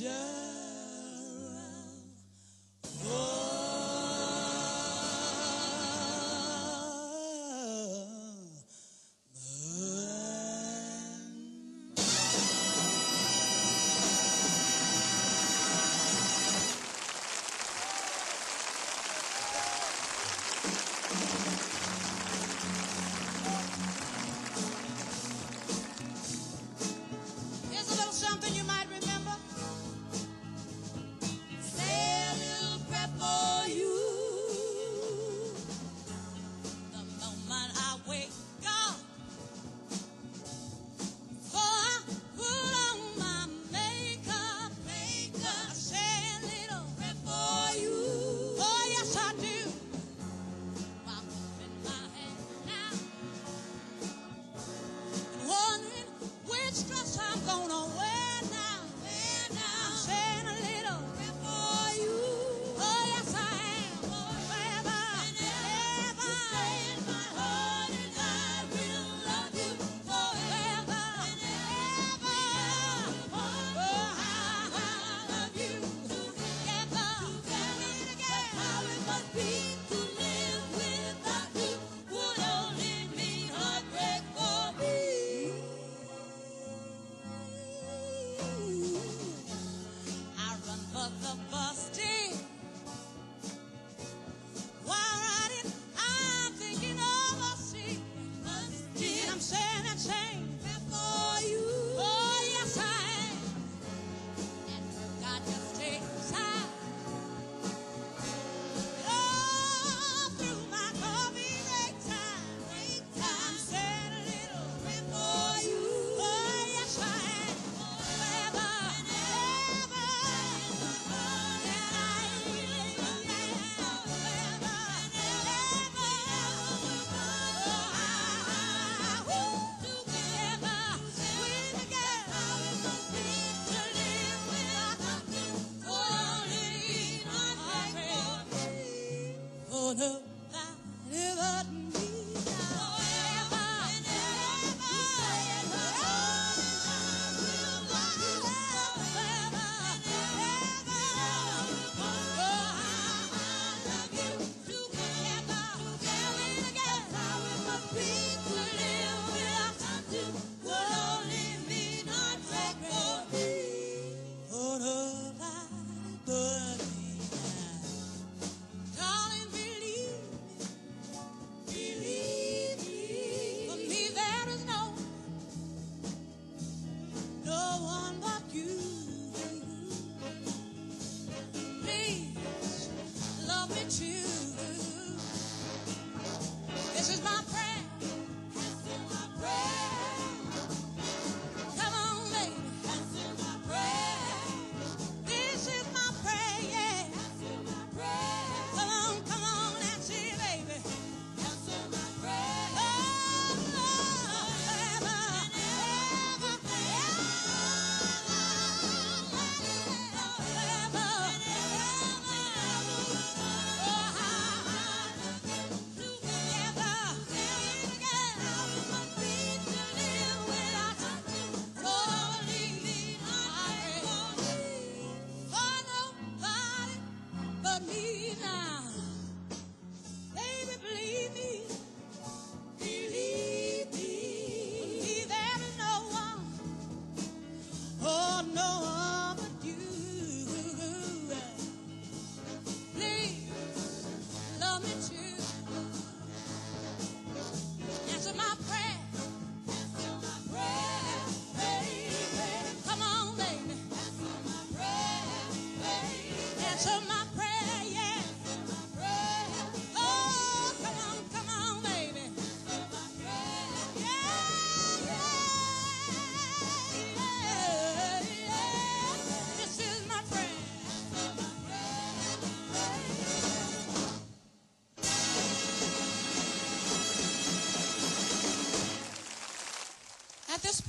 just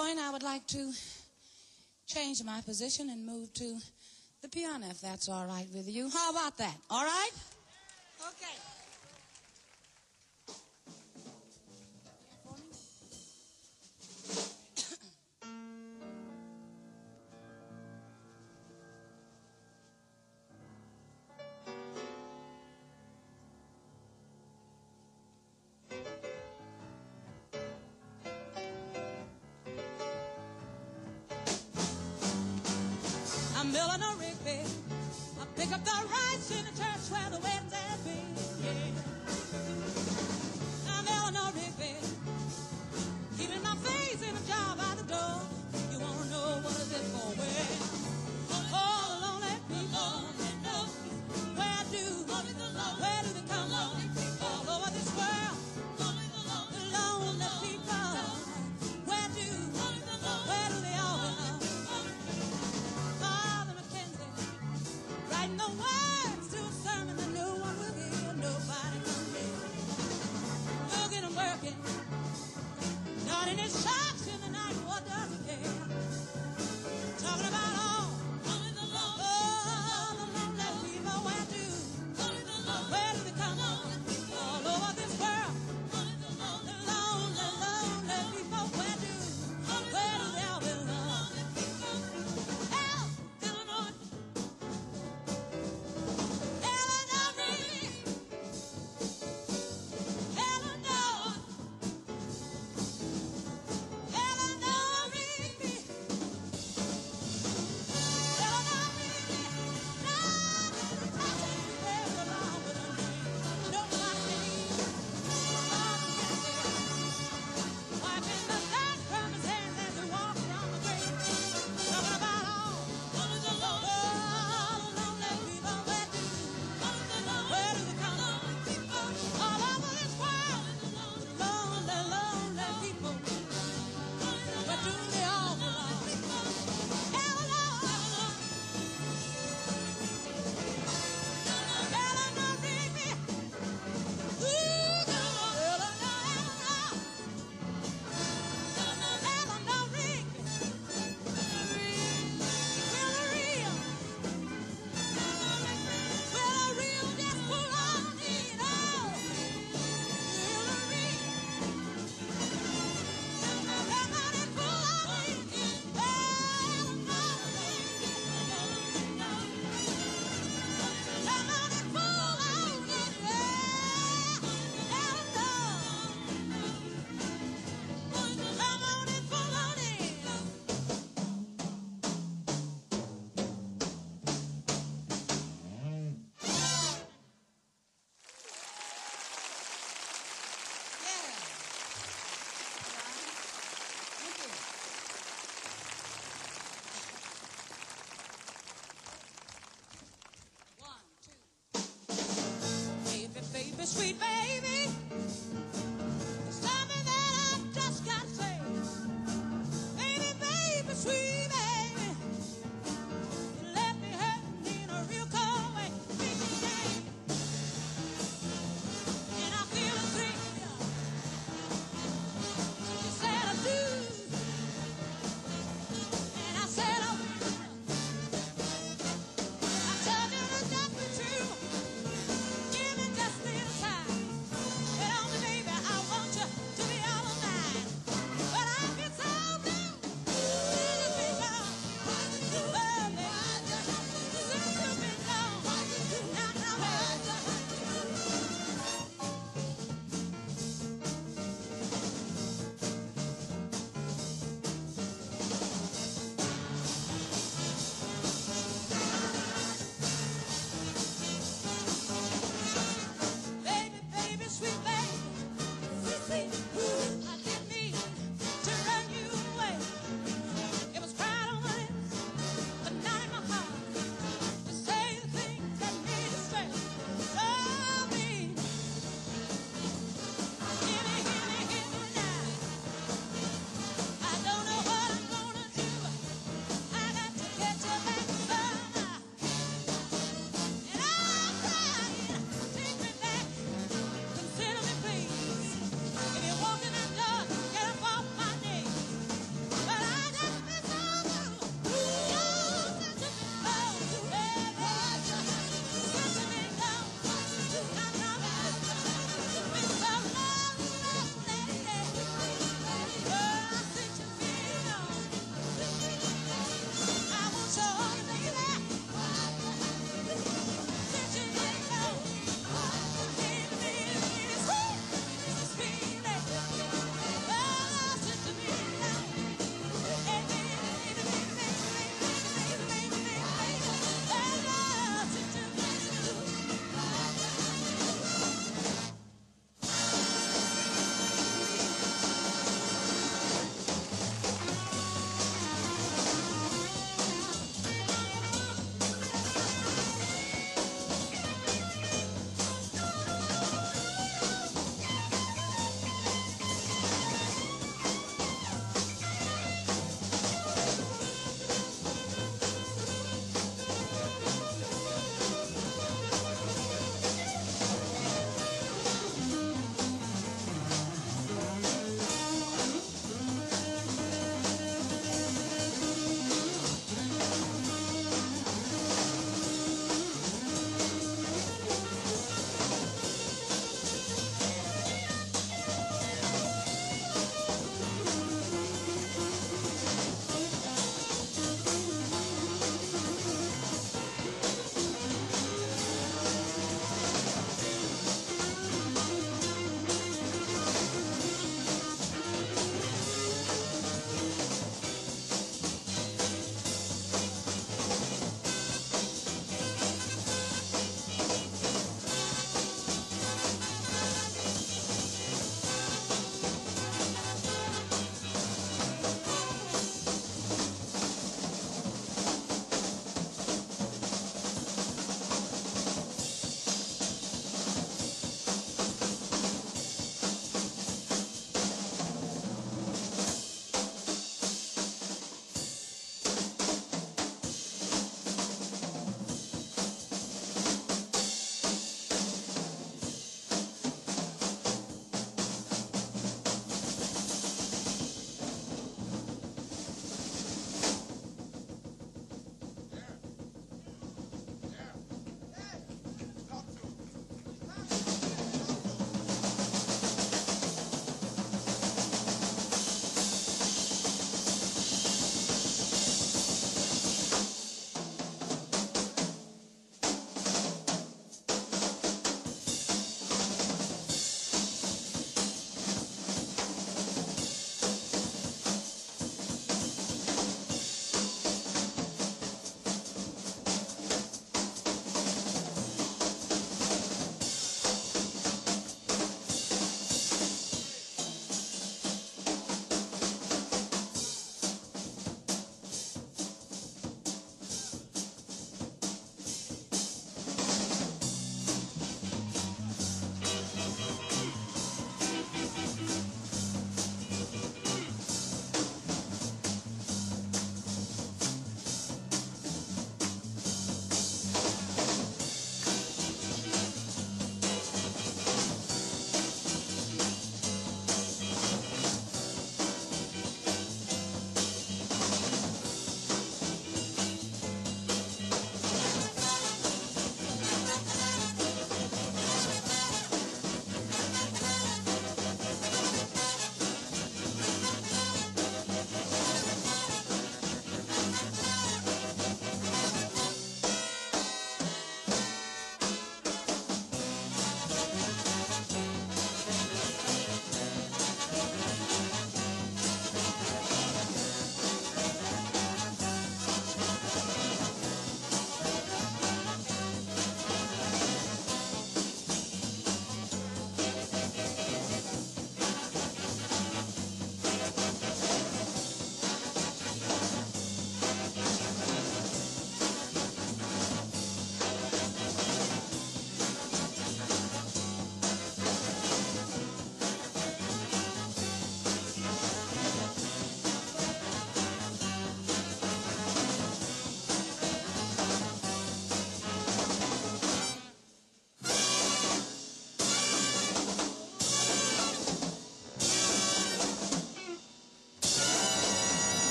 point, I would like to change my position and move to the piano if that's all right with you. How about that? All right?